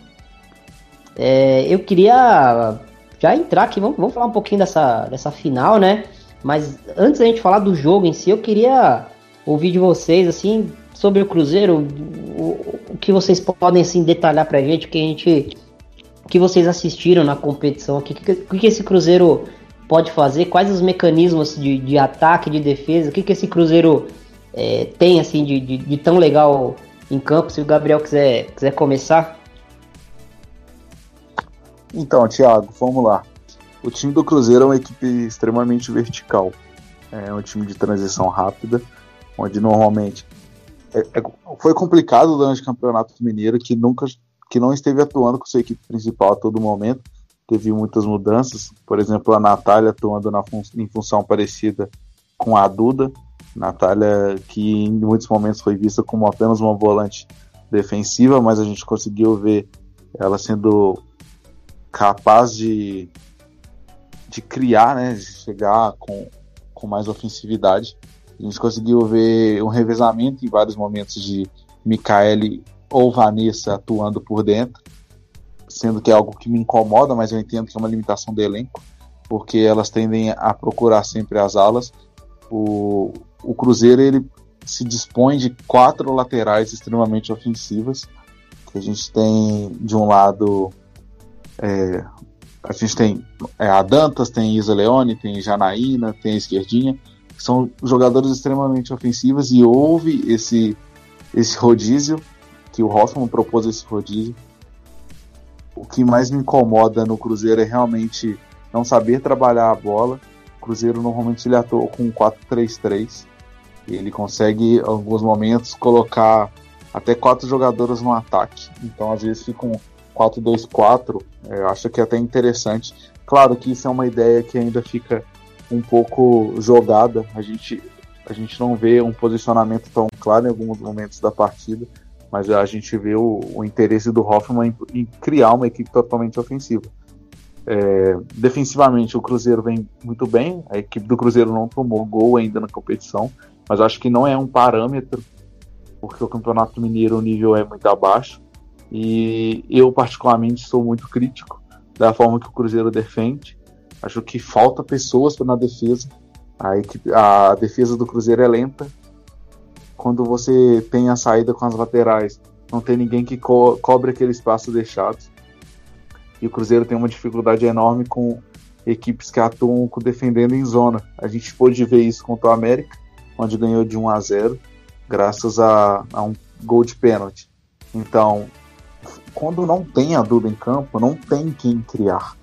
Speaker 3: É, eu queria já entrar aqui, vamos, vamos falar um pouquinho dessa, dessa final, né? Mas antes da gente falar do jogo em si, eu queria ouvir de vocês, assim, sobre o Cruzeiro, o, o que vocês podem, assim, detalhar pra gente, que a gente que vocês assistiram na competição aqui, o que, que, que, esse Cruzeiro pode fazer, quais os mecanismos de, de ataque, de defesa, o que, que esse Cruzeiro é, tem assim de, de, de, tão legal em campo, se o Gabriel quiser, quiser começar.
Speaker 5: Então, Thiago, vamos lá. O time do Cruzeiro é uma equipe extremamente vertical. É um time de transição rápida, onde normalmente é, é, foi complicado durante o Campeonato Mineiro, que nunca que não esteve atuando com sua equipe principal a todo momento. Teve muitas mudanças, por exemplo, a Natália atuando na fun em função parecida com a Duda. Natália, que em muitos momentos foi vista como apenas uma volante defensiva, mas a gente conseguiu ver ela sendo capaz de, de criar, né, de chegar com, com mais ofensividade. A gente conseguiu ver um revezamento em vários momentos de Micaele ou Vanessa atuando por dentro, sendo que é algo que me incomoda, mas eu entendo que é uma limitação do elenco, porque elas tendem a procurar sempre as alas. O, o Cruzeiro ele se dispõe de quatro laterais extremamente ofensivas. Que a gente tem de um lado é, a gente tem é, a Dantas, tem Isa Leone, tem Janaína, tem a Esquerdinha, que são jogadores extremamente ofensivos e houve esse, esse rodízio que o Hoffman propôs esse rodízio. O que mais me incomoda no Cruzeiro é realmente não saber trabalhar a bola. O Cruzeiro normalmente ele atua com 4-3-3. Ele consegue, em alguns momentos, colocar até quatro jogadores no ataque. Então, às vezes, fica um 4-2-4. É, eu acho que é até interessante. Claro que isso é uma ideia que ainda fica um pouco jogada. A gente, a gente não vê um posicionamento tão claro em alguns momentos da partida mas a gente vê o, o interesse do Hoffman em, em, criar uma equipe totalmente ofensiva. É, defensivamente, o Cruzeiro vem muito bem, a equipe do Cruzeiro não tomou gol ainda na competição, mas acho que não é um parâmetro, porque o Campeonato Mineiro o nível é muito abaixo, e eu, particularmente, sou muito crítico da forma que o Cruzeiro defende. Acho que falta pessoas na defesa. A, equipe, a defesa do Cruzeiro é lenta, quando você tem a saída com as laterais, não tem ninguém que co cobre aquele espaço deixado. E o Cruzeiro tem uma dificuldade enorme com equipes que atuam defendendo em zona. A gente pôde ver isso contra o América, onde ganhou de 1 a 0, graças a, a um gol de pênalti. Então, quando não tem a Duda em campo, não tem quem criar.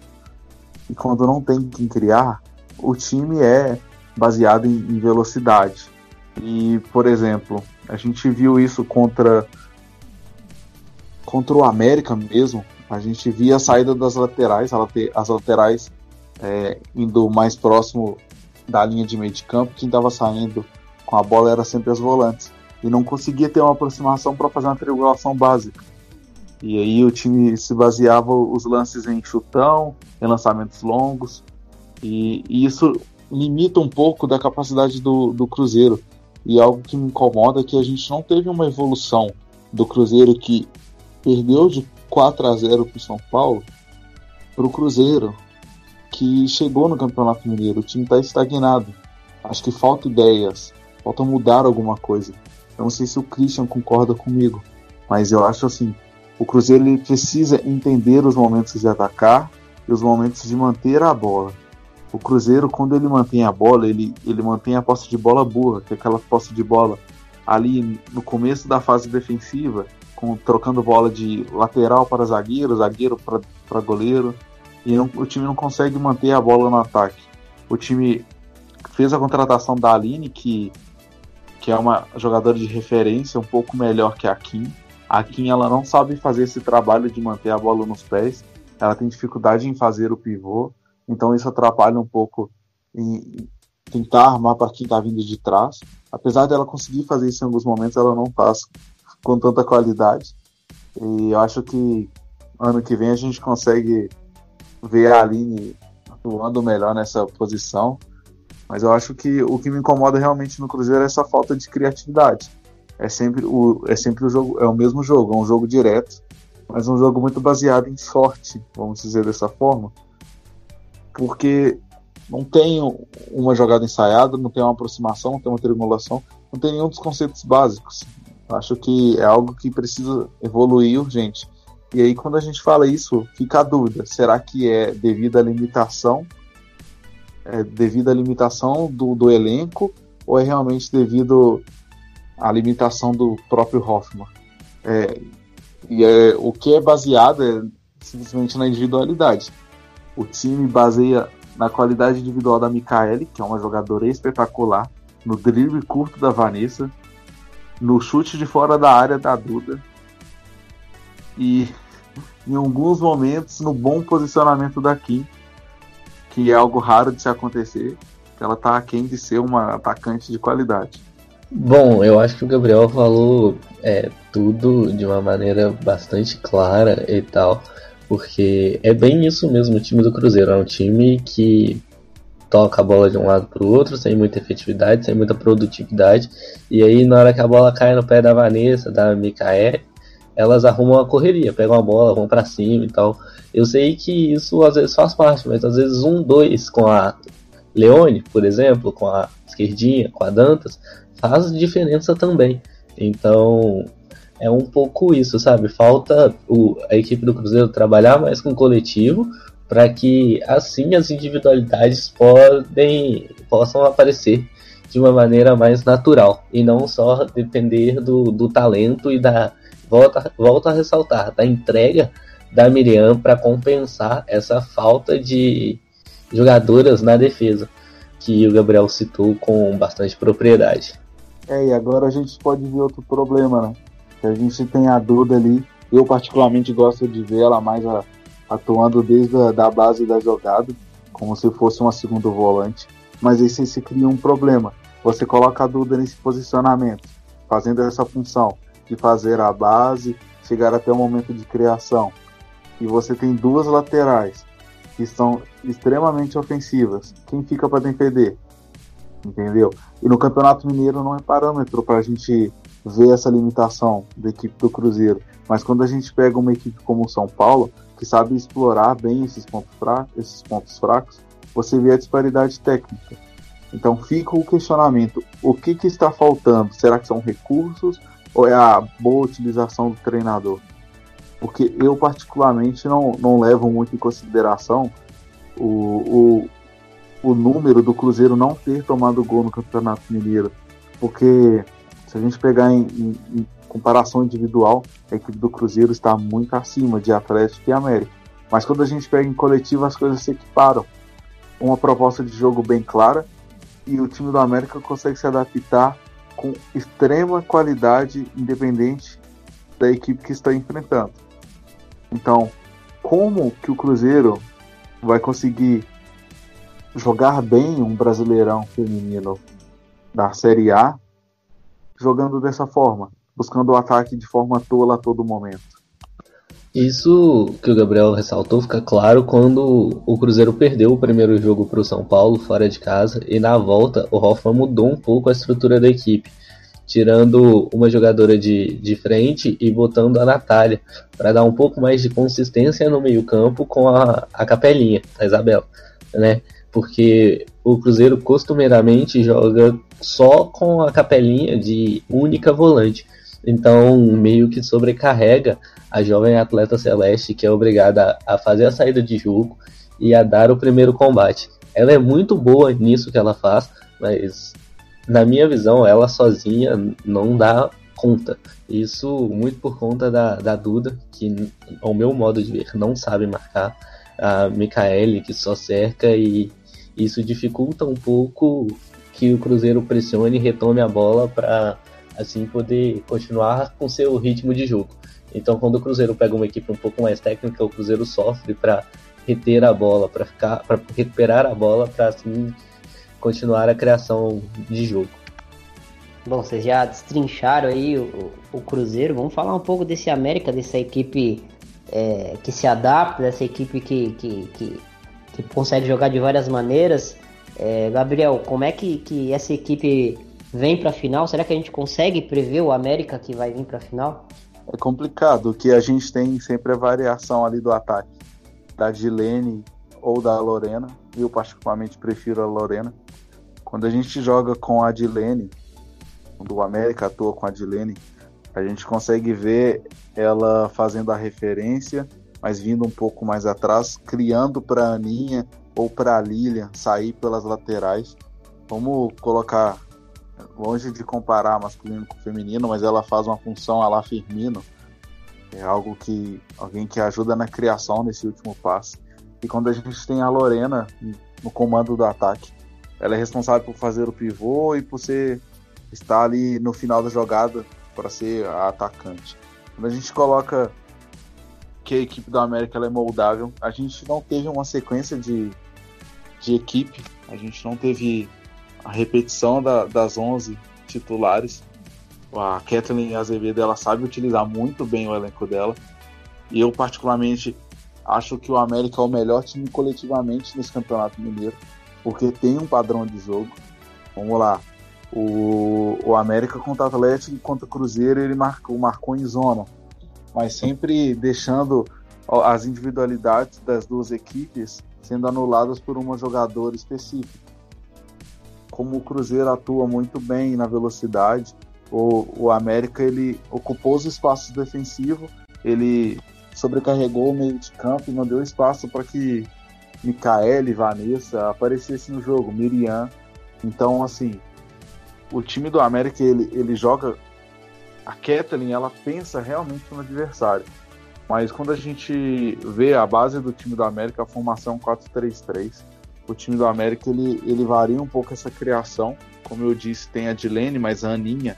Speaker 5: E quando não tem quem criar, o time é baseado em, em velocidade. E, por exemplo, a gente viu isso contra contra o América mesmo. A gente via a saída das laterais, as laterais é, indo mais próximo da linha de meio de campo. Quem estava saindo com a bola era sempre as volantes. E não conseguia ter uma aproximação para fazer uma triangulação básica. E aí o time se baseava os lances em chutão, em lançamentos longos. E, e isso limita um pouco da capacidade do, do Cruzeiro. E algo que me incomoda é que a gente não teve uma evolução do Cruzeiro que perdeu de 4 a 0 para o São Paulo para o Cruzeiro que chegou no Campeonato Mineiro. O time está estagnado. Acho que falta ideias, falta mudar alguma coisa. Eu não sei se o Christian concorda comigo, mas eu acho assim: o Cruzeiro ele precisa entender os momentos de atacar e os momentos de manter a bola o Cruzeiro, quando ele mantém a bola, ele, ele mantém a posse de bola burra, que é aquela posse de bola ali no começo da fase defensiva, com, trocando bola de lateral para zagueiro, zagueiro para, para goleiro, e não, o time não consegue manter a bola no ataque. O time fez a contratação da Aline, que, que é uma jogadora de referência um pouco melhor que a Kim. A Kim ela não sabe fazer esse trabalho de manter a bola nos pés, ela tem dificuldade em fazer o pivô. Então isso atrapalha um pouco em tentar armar para quem está vindo de trás. Apesar dela conseguir fazer isso em alguns momentos, ela não faz com tanta qualidade. E eu acho que ano que vem a gente consegue ver a Aline atuando melhor nessa posição. Mas eu acho que o que me incomoda realmente no Cruzeiro é essa falta de criatividade. É sempre o, é sempre o jogo, é o mesmo jogo, é um jogo direto, mas um jogo muito baseado em sorte, vamos dizer dessa forma. Porque não tem uma jogada ensaiada, não tem uma aproximação, não tem uma triangulação, não tem nenhum dos conceitos básicos. Acho que é algo que precisa evoluir urgente. E aí, quando a gente fala isso, fica a dúvida: será que é devido à limitação? É devido à limitação do, do elenco? Ou é realmente devido à limitação do próprio Hoffman? É, e é, o que é baseado é simplesmente na individualidade. O time baseia na qualidade individual da Micaele, que é uma jogadora espetacular, no drible curto da Vanessa, no chute de fora da área da Duda e em alguns momentos no bom posicionamento da Kim, que é algo raro de se acontecer, que ela está aquém de ser uma atacante de qualidade.
Speaker 4: Bom, eu acho que o Gabriel falou é, tudo de uma maneira bastante clara e tal, porque é bem isso mesmo o time do Cruzeiro, é um time que toca a bola de um lado para o outro, sem muita efetividade, sem muita produtividade. E aí, na hora que a bola cai no pé da Vanessa, da Micael, elas arrumam a correria, pegam a bola, vão para cima e tal. Eu sei que isso às vezes faz parte, mas às vezes um, dois com a Leone, por exemplo, com a esquerdinha, com a Dantas, faz diferença também. Então, é um pouco isso, sabe? Falta o, a equipe do Cruzeiro trabalhar mais com o coletivo, para que assim as individualidades podem, possam aparecer de uma maneira mais natural e não só depender do, do talento e da volta, volta a ressaltar da entrega da Miriam para compensar essa falta de jogadoras na defesa que o Gabriel citou com bastante propriedade.
Speaker 5: É, e agora a gente pode ver outro problema, né? A gente tem a Duda ali. Eu particularmente gosto de ver ela mais a, atuando desde a da base da jogada, como se fosse uma segunda volante. Mas aí se cria um problema. Você coloca a Duda nesse posicionamento, fazendo essa função de fazer a base, chegar até o momento de criação. E você tem duas laterais que são extremamente ofensivas. Quem fica para defender? Entendeu? E no Campeonato Mineiro não é parâmetro para a gente ver essa limitação da equipe do Cruzeiro. Mas quando a gente pega uma equipe como o São Paulo, que sabe explorar bem esses pontos fracos, esses pontos fracos, você vê a disparidade técnica. Então fica o questionamento: o que, que está faltando? Será que são recursos ou é a boa utilização do treinador? Porque eu, particularmente, não, não levo muito em consideração o, o, o número do Cruzeiro não ter tomado gol no Campeonato Mineiro. Porque se a gente pegar em, em, comparação individual, a equipe do Cruzeiro está muito acima de Atlético e América. Mas quando a gente pega em coletivo, as coisas se equiparam. Uma proposta de jogo bem clara e o time do América consegue se adaptar com extrema qualidade, independente da equipe que está enfrentando. Então, como que o Cruzeiro vai conseguir jogar bem um Brasileirão feminino da Série A jogando dessa forma? buscando o ataque de forma tola a todo momento.
Speaker 4: Isso que o Gabriel ressaltou fica claro quando o Cruzeiro perdeu o primeiro jogo para o São Paulo fora de casa e na volta o Hoffman mudou um pouco a estrutura da equipe, tirando uma jogadora de, de frente e botando a Natália para dar um pouco mais de consistência no meio campo com a, a capelinha, a Isabela, né? Porque o Cruzeiro costumeiramente joga só com a capelinha de única volante. Então, meio que sobrecarrega a jovem atleta celeste, que é obrigada a fazer a saída de jogo e a dar o primeiro combate. Ela é muito boa nisso que ela faz, mas na minha visão, ela sozinha não dá conta. Isso muito por conta da, da Duda, que, ao meu modo de ver, não sabe marcar. A Micaele, que só cerca, e isso dificulta um pouco que o Cruzeiro pressione e retome a bola para assim poder continuar com seu ritmo de jogo. Então, quando o Cruzeiro pega uma equipe um pouco mais técnica, o Cruzeiro sofre para reter a bola, para ficar, para recuperar a bola, para assim continuar a criação de jogo.
Speaker 3: Bom, vocês já destrincharam aí o, o, Cruzeiro. Vamos falar um pouco desse América, dessa equipe é, que se adapta, dessa equipe que, que, que, que consegue jogar de várias maneiras. É, Gabriel, como é que, que essa equipe vem para a final? Será que a gente consegue prever o América que vai vir para a final?
Speaker 5: É complicado, que a gente tem sempre é variação ali do ataque, da Gilene ou da Lorena. Eu particularmente prefiro a Lorena. Quando a gente joga com a Dilene, quando o América atua com a Dilene, a gente consegue ver ela fazendo a referência, mas vindo um pouco mais atrás, criando para a Aninha ou para a Lilian sair pelas laterais. Vamos colocar longe de comparar masculino com feminino, mas ela faz uma função a lá Firmino. É algo que alguém que ajuda na criação nesse último passe. E quando a gente tem a Lorena no comando do ataque, ela é responsável por fazer o pivô e por ser estar ali no final da jogada para ser a atacante. Quando a gente coloca que a equipe da América é moldável, a gente não teve uma sequência de, de equipe, a gente não teve a repetição da, das 11 titulares. A Kathleen Azevedo ela sabe utilizar muito bem o elenco dela. E eu, particularmente, acho que o América é o melhor time coletivamente nesse Campeonato Mineiro, porque tem um padrão de jogo. Vamos lá. O, o América contra o Atlético e contra o Cruzeiro ele marcou, marcou em zona, mas sempre deixando as individualidades das duas equipes sendo anuladas por uma jogadora específica como o Cruzeiro atua muito bem na velocidade, o, o América ele ocupou os espaços defensivos, ele sobrecarregou o meio de campo e não deu espaço para que Micaele, Vanessa aparecessem no jogo, Miriam. Então, assim, o time do América ele, ele joga. A Kathleen ela pensa realmente no adversário. Mas quando a gente vê a base do time do América, a formação 4-3-3, o time do América ele, ele varia um pouco essa criação. Como eu disse, tem a Dilene, mas a Aninha,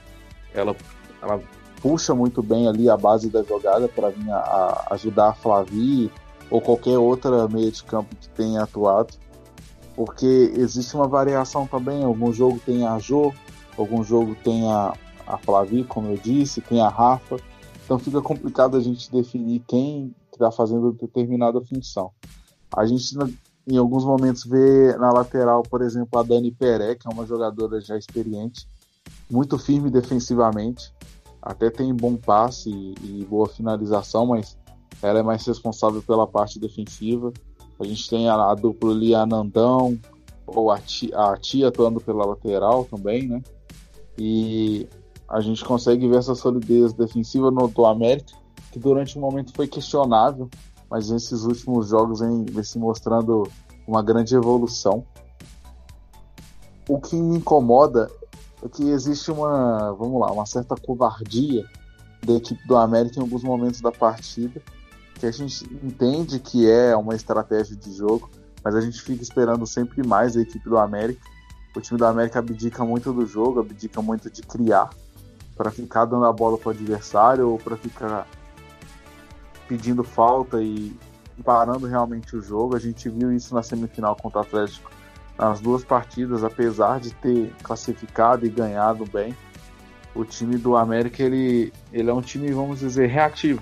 Speaker 5: ela, ela puxa muito bem ali a base da jogada para vir a, a, ajudar a Flavi ou qualquer outra meia de campo que tenha atuado. Porque existe uma variação também. Algum jogo tem a Jo, algum jogo tem a, a Flavi, como eu disse, tem a Rafa. Então fica complicado a gente definir quem está fazendo determinada função. A gente em alguns momentos vê na lateral, por exemplo, a Dani Peré, que é uma jogadora já experiente, muito firme defensivamente, até tem bom passe e, boa finalização, mas ela é mais responsável pela parte defensiva. A gente tem a, a dupla ali, a Nandão, ou a tia, a tia atuando pela lateral também, né? E a gente consegue ver essa solidez defensiva no do América, que durante um momento foi questionável, mas nesses últimos jogos vem, vem se mostrando uma grande evolução. O que me incomoda é que existe uma, vamos lá, uma certa covardia da equipe do América em alguns momentos da partida, que a gente entende que é uma estratégia de jogo, mas a gente fica esperando sempre mais da equipe do América. O time do América abdica muito do jogo, abdica muito de criar, para ficar dando a bola para o adversário ou para ficar pedindo falta e parando realmente o jogo. A gente viu isso na semifinal contra o Atlético nas duas partidas, apesar de ter classificado e ganhado bem. O time do América ele, ele é um time, vamos dizer, reativo.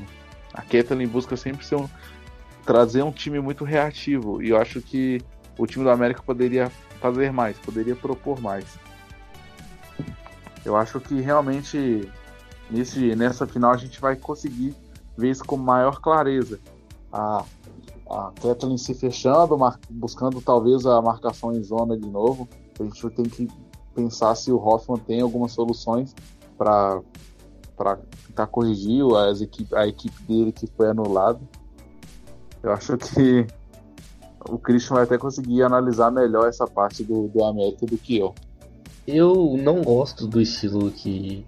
Speaker 5: A Ketlin busca sempre ser um, trazer um time muito reativo e eu acho que o time do América poderia fazer mais, poderia propor mais. Eu acho que realmente nesse, nessa final a gente vai conseguir ver isso com maior clareza. A, a Kathleen se fechando, buscando talvez a marcação em zona de novo. A gente tem que pensar se o Hoffman tem algumas soluções para tentar corrigir as equipe, a equipe dele que foi anulada. Eu acho que o Christian vai até conseguir analisar melhor essa parte do, do América do que eu.
Speaker 4: Eu não gosto do estilo que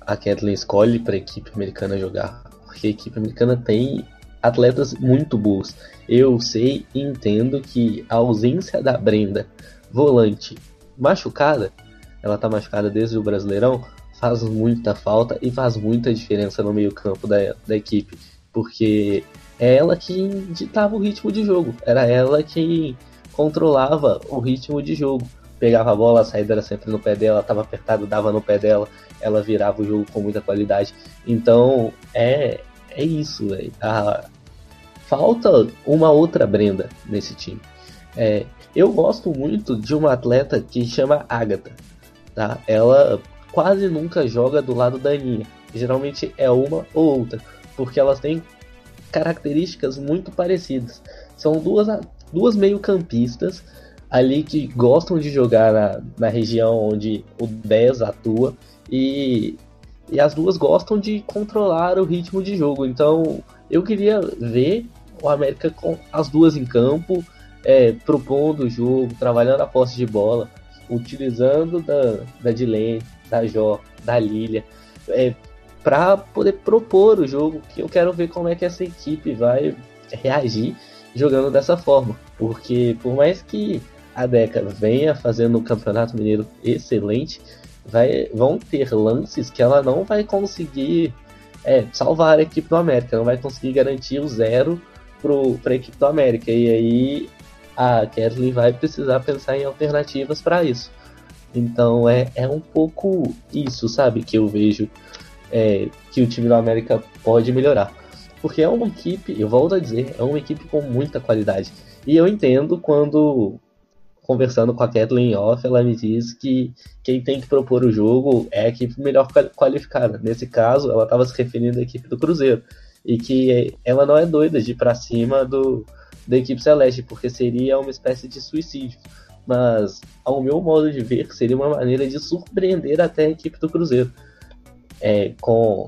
Speaker 4: a Kathleen escolhe para a equipe americana jogar porque a equipe americana tem atletas muito bons. Eu sei e entendo que a ausência da Brenda, volante, machucada, ela tá machucada desde o Brasileirão, faz muita falta e faz muita diferença no meio-campo da, da equipe, porque é ela que ditava o ritmo de jogo, era ela que controlava o ritmo de jogo. Pegava a bola, a saída era sempre no pé dela, estava apertado, dava no pé dela, ela virava o jogo com muita qualidade. Então, é, é isso, velho. A, falta uma outra Brenda nesse time. É, eu gosto muito de uma atleta que chama Agatha. Tá? Ela quase nunca joga do lado da Aninha. Geralmente é uma ou outra, porque elas têm características muito parecidas. São duas, duas meio-campistas ali que gostam de jogar na, na região onde o 10 atua e, e as duas gostam de controlar o ritmo de jogo. Então eu queria ver o América com as duas em campo, é, propondo o jogo, trabalhando a posse de bola, utilizando da, da Dilene, da Jó, da Lilia, é, para poder propor o jogo, que eu quero ver como é que essa equipe vai reagir jogando dessa forma. Porque por mais que a Deca venha fazendo um campeonato mineiro excelente, vai, vão ter lances que ela não vai conseguir é, salvar a equipe do América, não vai conseguir garantir o zero para a equipe do América. E aí a Kathleen vai precisar pensar em alternativas para isso. Então é, é um pouco isso, sabe, que eu vejo é, que o time do América pode melhorar. Porque é uma equipe, eu volto a dizer, é uma equipe com muita qualidade. E eu entendo quando, conversando com a Kathleen Off, ela me diz que quem tem que propor o jogo é a equipe melhor qualificada. Nesse caso, ela estava se referindo à equipe do Cruzeiro. E que ela não é doida de ir para cima do, da equipe celeste, porque seria uma espécie de suicídio. Mas, ao meu modo de ver, seria uma maneira de surpreender até a equipe do Cruzeiro. É, com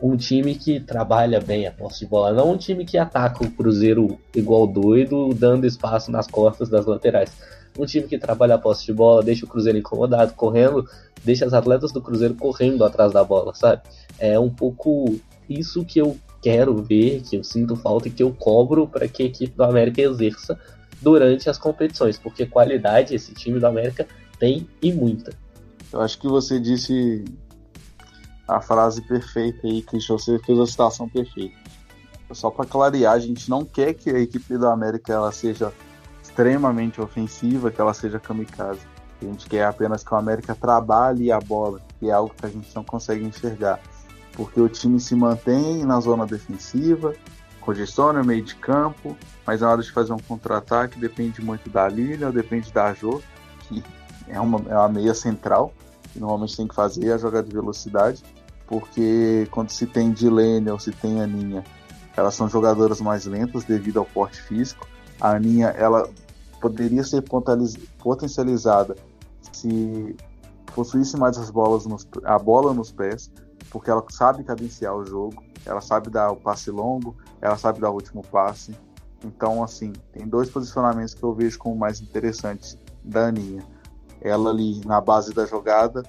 Speaker 4: um time que trabalha bem a posse de bola, não um time que ataca o Cruzeiro igual doido, dando espaço nas costas das laterais. Um time que trabalha a posse de bola, deixa o Cruzeiro incomodado, correndo, deixa as atletas do Cruzeiro correndo atrás da bola, sabe? É um pouco isso que eu quero ver, que eu sinto falta e que eu cobro para que a equipe do América exerça durante as competições, porque qualidade esse time do América tem e muita.
Speaker 5: Eu acho que você disse a frase perfeita aí, Christian, você fez a citação perfeita. Só para clarear, a gente não quer que a equipe do América ela seja extremamente ofensiva, que ela seja kamikaze. A gente quer apenas que o América trabalhe a bola, que é algo que a gente não consegue enxergar porque o time se mantém na zona defensiva, congestiona o meio de campo, mas na hora de fazer um contra-ataque depende muito da Lilian, depende da Jo, que é uma, é uma meia central, que normalmente tem que fazer a jogada de velocidade, porque quando se tem Dilene ou se tem Aninha, elas são jogadoras mais lentas devido ao porte físico. A Aninha, ela poderia ser potencializada se possuísse mais as bolas nos, a bola nos pés, porque ela sabe cadenciar o jogo, ela sabe dar o passe longo, ela sabe dar o último passe. Então, assim, tem dois posicionamentos que eu vejo como mais interessantes da Aninha. Ela ali na base da jogada,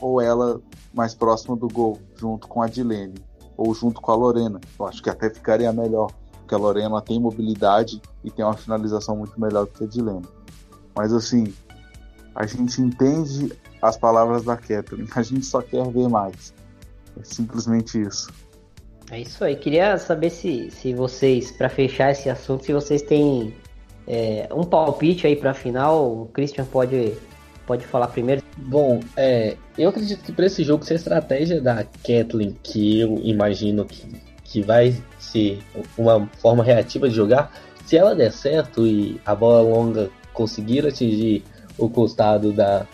Speaker 5: ou ela mais próxima do gol, junto com a Dilene, ou junto com a Lorena. Eu acho que até ficaria melhor, porque a Lorena tem mobilidade e tem uma finalização muito melhor do que a Dilene. Mas assim, a gente entende as palavras da Kathleen, a gente só quer ver mais. É simplesmente isso.
Speaker 3: É isso aí. Queria saber se, se vocês, para fechar esse assunto, se vocês têm é, um palpite aí para final. O Christian pode, pode falar primeiro.
Speaker 4: Bom, é, eu acredito que para esse jogo, se a estratégia da Kathleen, que eu imagino que, que vai ser uma forma reativa de jogar, se ela der certo e a bola longa conseguir atingir o costado da,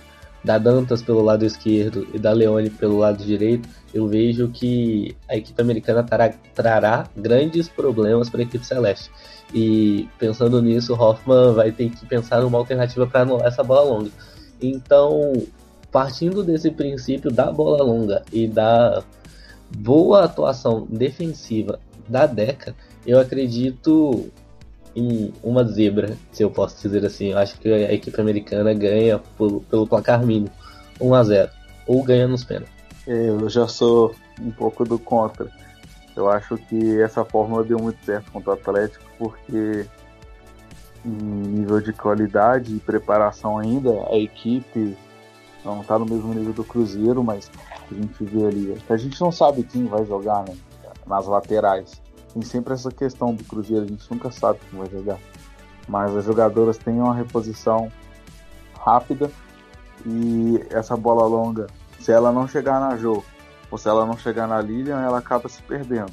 Speaker 4: da Dantas pelo lado esquerdo e da Leone pelo lado direito, eu vejo que a equipe americana trará, trará grandes problemas para a equipe celeste. E pensando nisso, Hoffman vai ter que pensar numa alternativa para anular essa bola longa. Então, partindo desse princípio da bola longa e da boa atuação defensiva da Deca, eu acredito em uma zebra, se eu posso dizer assim. Eu acho que a equipe americana ganha por, pelo placar mínimo, 1 a 0 ou ganha nos pênaltis.
Speaker 5: Eu já sou um pouco do contra. Eu acho que essa fórmula deu muito certo contra o Atlético, porque em nível de qualidade e preparação ainda, a equipe não está no mesmo nível do Cruzeiro, mas a gente vê ali. A gente não sabe quem vai jogar né, nas laterais. Tem sempre essa questão do Cruzeiro, a gente nunca sabe quem vai jogar. Mas as jogadoras têm uma reposição rápida e essa bola longa se ela não chegar na Jo ou se ela não chegar na Lilian, ela acaba se perdendo.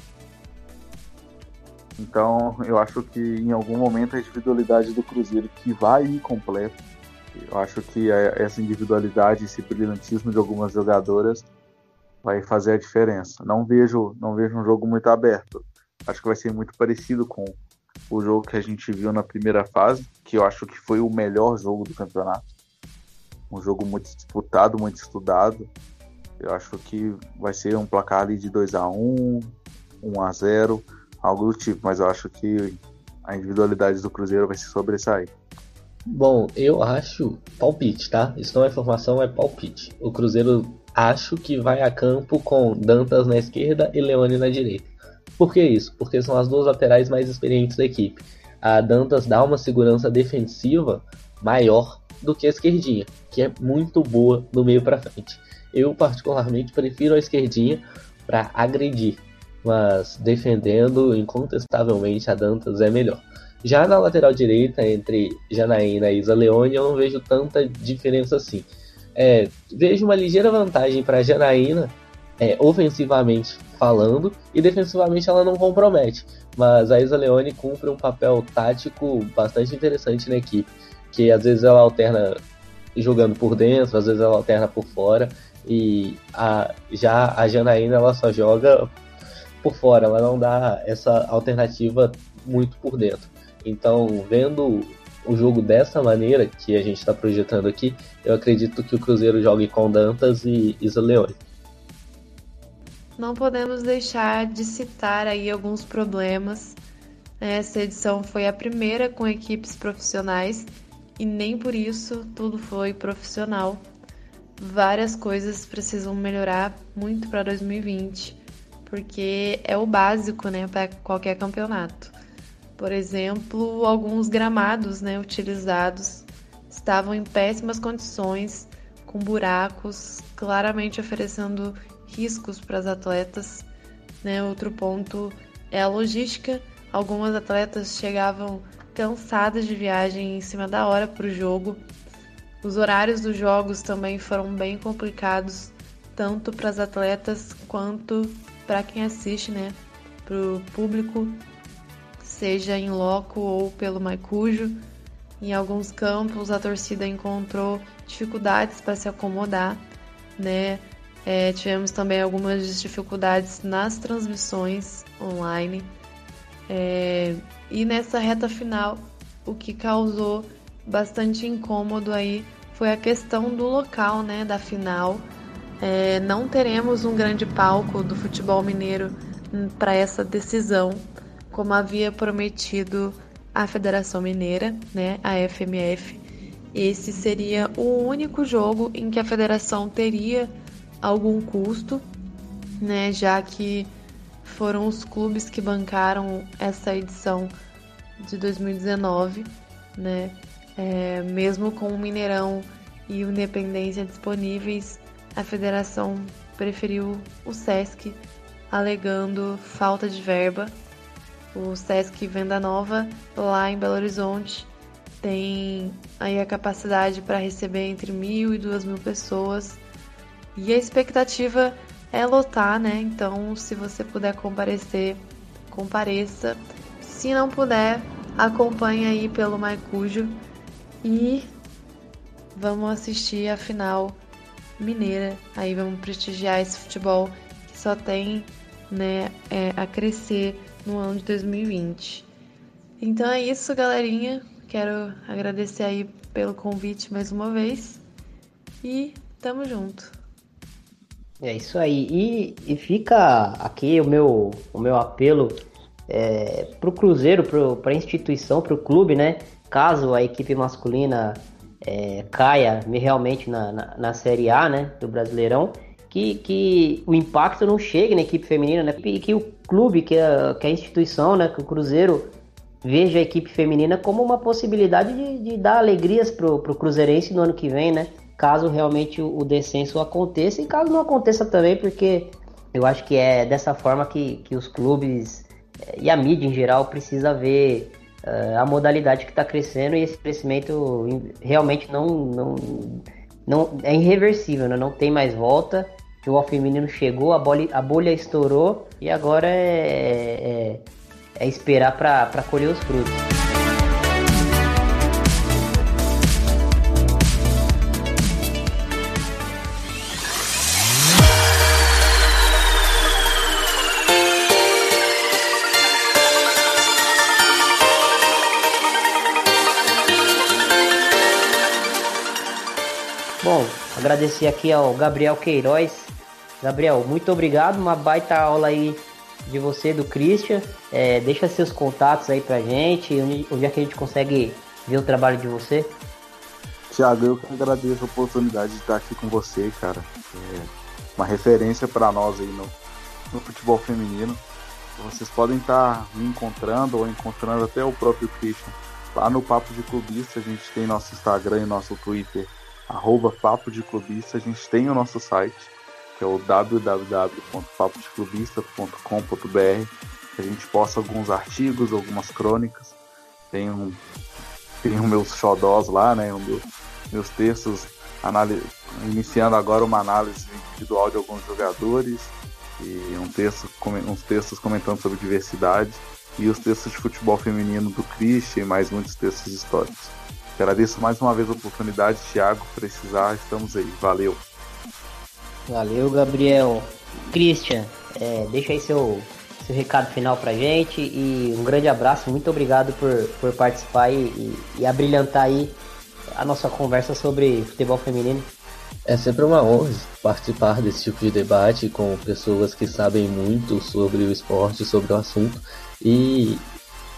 Speaker 5: Então, eu acho que em algum momento a individualidade do Cruzeiro que vai ir completo. Eu acho que essa individualidade, esse brilhantismo de algumas jogadoras vai fazer a diferença. Não vejo, não vejo um jogo muito aberto. Acho que vai ser muito parecido com o jogo que a gente viu na primeira fase, que eu acho que foi o melhor jogo do campeonato. Um jogo muito disputado, muito estudado. Eu acho que vai ser um placar ali de 2 a 1 1 a 0 algo do tipo, mas eu acho que a individualidade do Cruzeiro vai se sobressair.
Speaker 4: Bom, eu acho palpite, tá? Isso não é informação, é palpite. O Cruzeiro acho que vai a campo com Dantas na esquerda e Leone na direita. Por que isso? Porque são as duas laterais mais experientes da equipe. A Dantas dá uma segurança defensiva maior do que a esquerdinha, que é muito boa no meio para frente. Eu particularmente prefiro a esquerdinha para agredir, mas defendendo incontestavelmente a Dantas é melhor. Já na lateral direita, entre Janaína e Isa Leone, eu não vejo tanta diferença assim. É, vejo uma ligeira vantagem para Janaína, é, ofensivamente falando, e defensivamente ela não compromete. Mas a Isa Leone cumpre um papel tático bastante interessante na equipe, que às vezes ela alterna jogando por dentro, às vezes ela alterna por fora, e a, já a Janaína ela só joga por fora, ela não dá essa alternativa muito por dentro. Então, vendo o jogo dessa maneira que a gente está projetando aqui, eu acredito que o Cruzeiro jogue com Dantas e Isa Leone.
Speaker 6: Não podemos deixar de citar aí alguns problemas. Essa edição foi a primeira com equipes profissionais e nem por isso tudo foi profissional. Várias coisas precisam melhorar muito para 2020, porque é o básico, né, para qualquer campeonato. Por exemplo, alguns gramados né, utilizados estavam em péssimas condições, com buracos, claramente oferecendo riscos para as atletas. Né? Outro ponto é a logística. Algumas atletas chegavam cansadas de viagem em cima da hora para o jogo. Os horários dos jogos também foram bem complicados, tanto para as atletas quanto para quem assiste, né? Para o público seja em loco ou pelo Maicujo. Em alguns campos a torcida encontrou dificuldades para se acomodar, né? É, tivemos também algumas dificuldades nas transmissões online. É, e nessa reta final, o que causou bastante incômodo aí foi a questão do local, né, da final. É, não teremos um grande palco do futebol mineiro hum, para essa decisão, como havia prometido a Federação Mineira, né, a FMF. Esse seria o único jogo em que a federação teria algum custo, né, já que foram os clubes que bancaram essa edição de 2019, né, é, mesmo com o Mineirão e o Independência disponíveis, a federação preferiu o SESC, alegando falta de verba o Sesc Venda Nova, lá em Belo Horizonte, tem aí a capacidade para receber entre mil e duas mil pessoas. E a expectativa é lotar, né? Então, se você puder comparecer, compareça. Se não puder, acompanhe aí pelo Maicujo e vamos assistir a final mineira. Aí vamos prestigiar esse futebol que só tem né, é, a crescer no ano de 2020. Então é isso, galerinha. Quero agradecer aí pelo convite mais uma vez e tamo junto.
Speaker 3: É isso aí. E, e fica aqui o meu, o meu apelo é, pro Cruzeiro, pro, pra instituição, pro clube, né? Caso a equipe masculina é, caia realmente na, na, na Série A, né? Do Brasileirão que, que o impacto não chegue na equipe feminina, né? E que o clube, que a, que a instituição, né? Que o Cruzeiro veja a equipe feminina como uma possibilidade de, de dar alegrias pro, pro Cruzeirense no ano que vem, né? Caso realmente o, o descenso aconteça e caso não aconteça também, porque eu acho que é dessa forma que, que os clubes eh, e a mídia em geral precisa ver uh, a modalidade que está crescendo e esse crescimento realmente não, não, não é irreversível, né? não tem mais volta o feminino chegou, a bolha, a bolha estourou e agora é, é, é esperar para colher os frutos. Bom, agradecer aqui ao Gabriel Queiroz. Gabriel, muito obrigado, uma baita aula aí de você, do Christian. É, deixa seus contatos aí pra gente, onde, onde é que a gente consegue ver o trabalho de você.
Speaker 5: Tiago, eu agradeço a oportunidade de estar aqui com você, cara. É uma referência para nós aí no, no futebol feminino. Vocês podem estar me encontrando ou encontrando até o próprio Christian. Lá no Papo de Clubista, a gente tem nosso Instagram e nosso Twitter arroba Papo de Clubista. A gente tem o nosso site, que é o www.papodeclubista.com.br. A gente posta alguns artigos, algumas crônicas. Tem um os meus xodós lá, né? Meu, meus textos iniciando agora uma análise individual de alguns jogadores e um texto, uns textos comentando sobre diversidade e os textos de futebol feminino do Christian e mais muitos textos históricos. Agradeço mais uma vez a oportunidade, Thiago. Precisar, estamos aí. Valeu.
Speaker 3: Valeu, Gabriel. Christian, é, deixa aí seu, seu recado final pra gente e um grande abraço. Muito obrigado por, por participar e, e, e abrilhantar aí a nossa conversa sobre futebol feminino.
Speaker 4: É sempre uma honra participar desse tipo de debate com pessoas que sabem muito sobre o esporte, sobre o assunto. E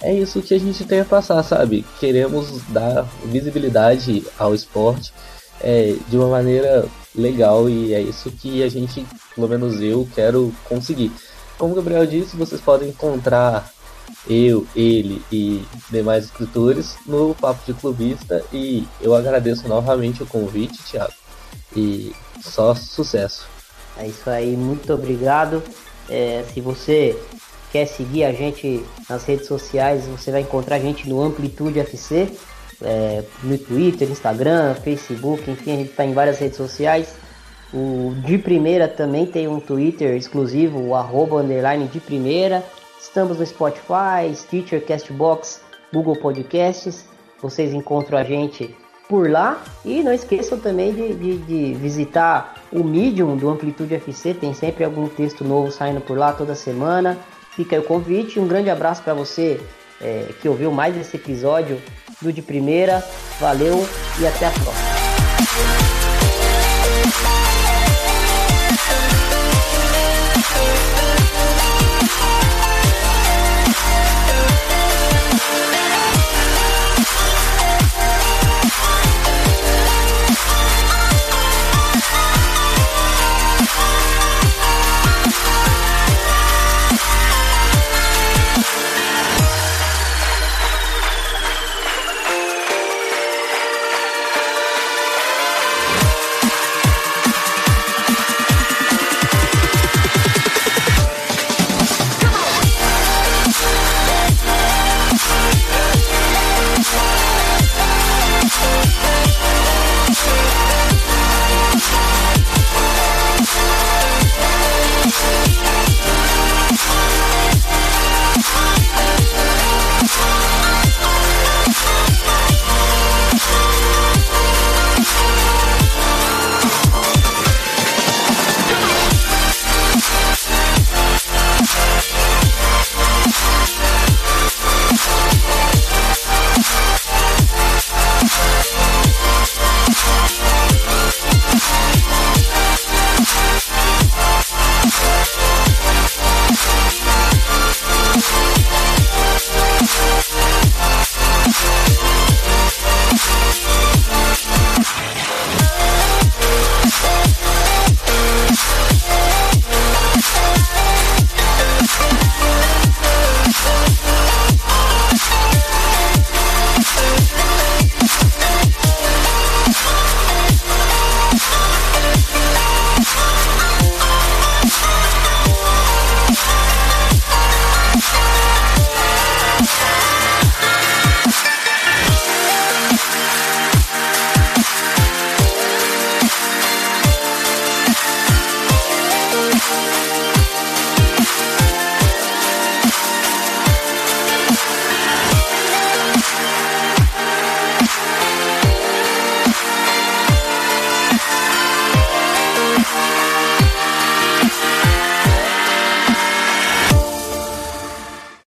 Speaker 4: é isso que a gente tem a passar, sabe? Queremos dar visibilidade ao esporte é, de uma maneira legal e é isso que a gente, pelo menos eu, quero conseguir. Como o Gabriel disse, vocês podem encontrar eu, ele e demais escritores no Papo de Clubista e eu agradeço novamente o convite, Thiago. E só sucesso.
Speaker 3: É isso aí, muito obrigado. É, se você quer seguir a gente nas redes sociais, você vai encontrar a gente no Amplitude FC, é, no Twitter, Instagram, Facebook, enfim, a gente está em várias redes sociais. O de primeira também tem um Twitter exclusivo, o arroba underline de primeira. Estamos no Spotify, Stitcher, Castbox, Google Podcasts. Vocês encontram a gente por lá. E não esqueçam também de, de, de, visitar o Medium do Amplitude FC. Tem sempre algum texto novo saindo por lá toda semana. Fica aí o convite. Um grande abraço para você é, que ouviu mais esse episódio do De Primeira. Valeu e até a próxima.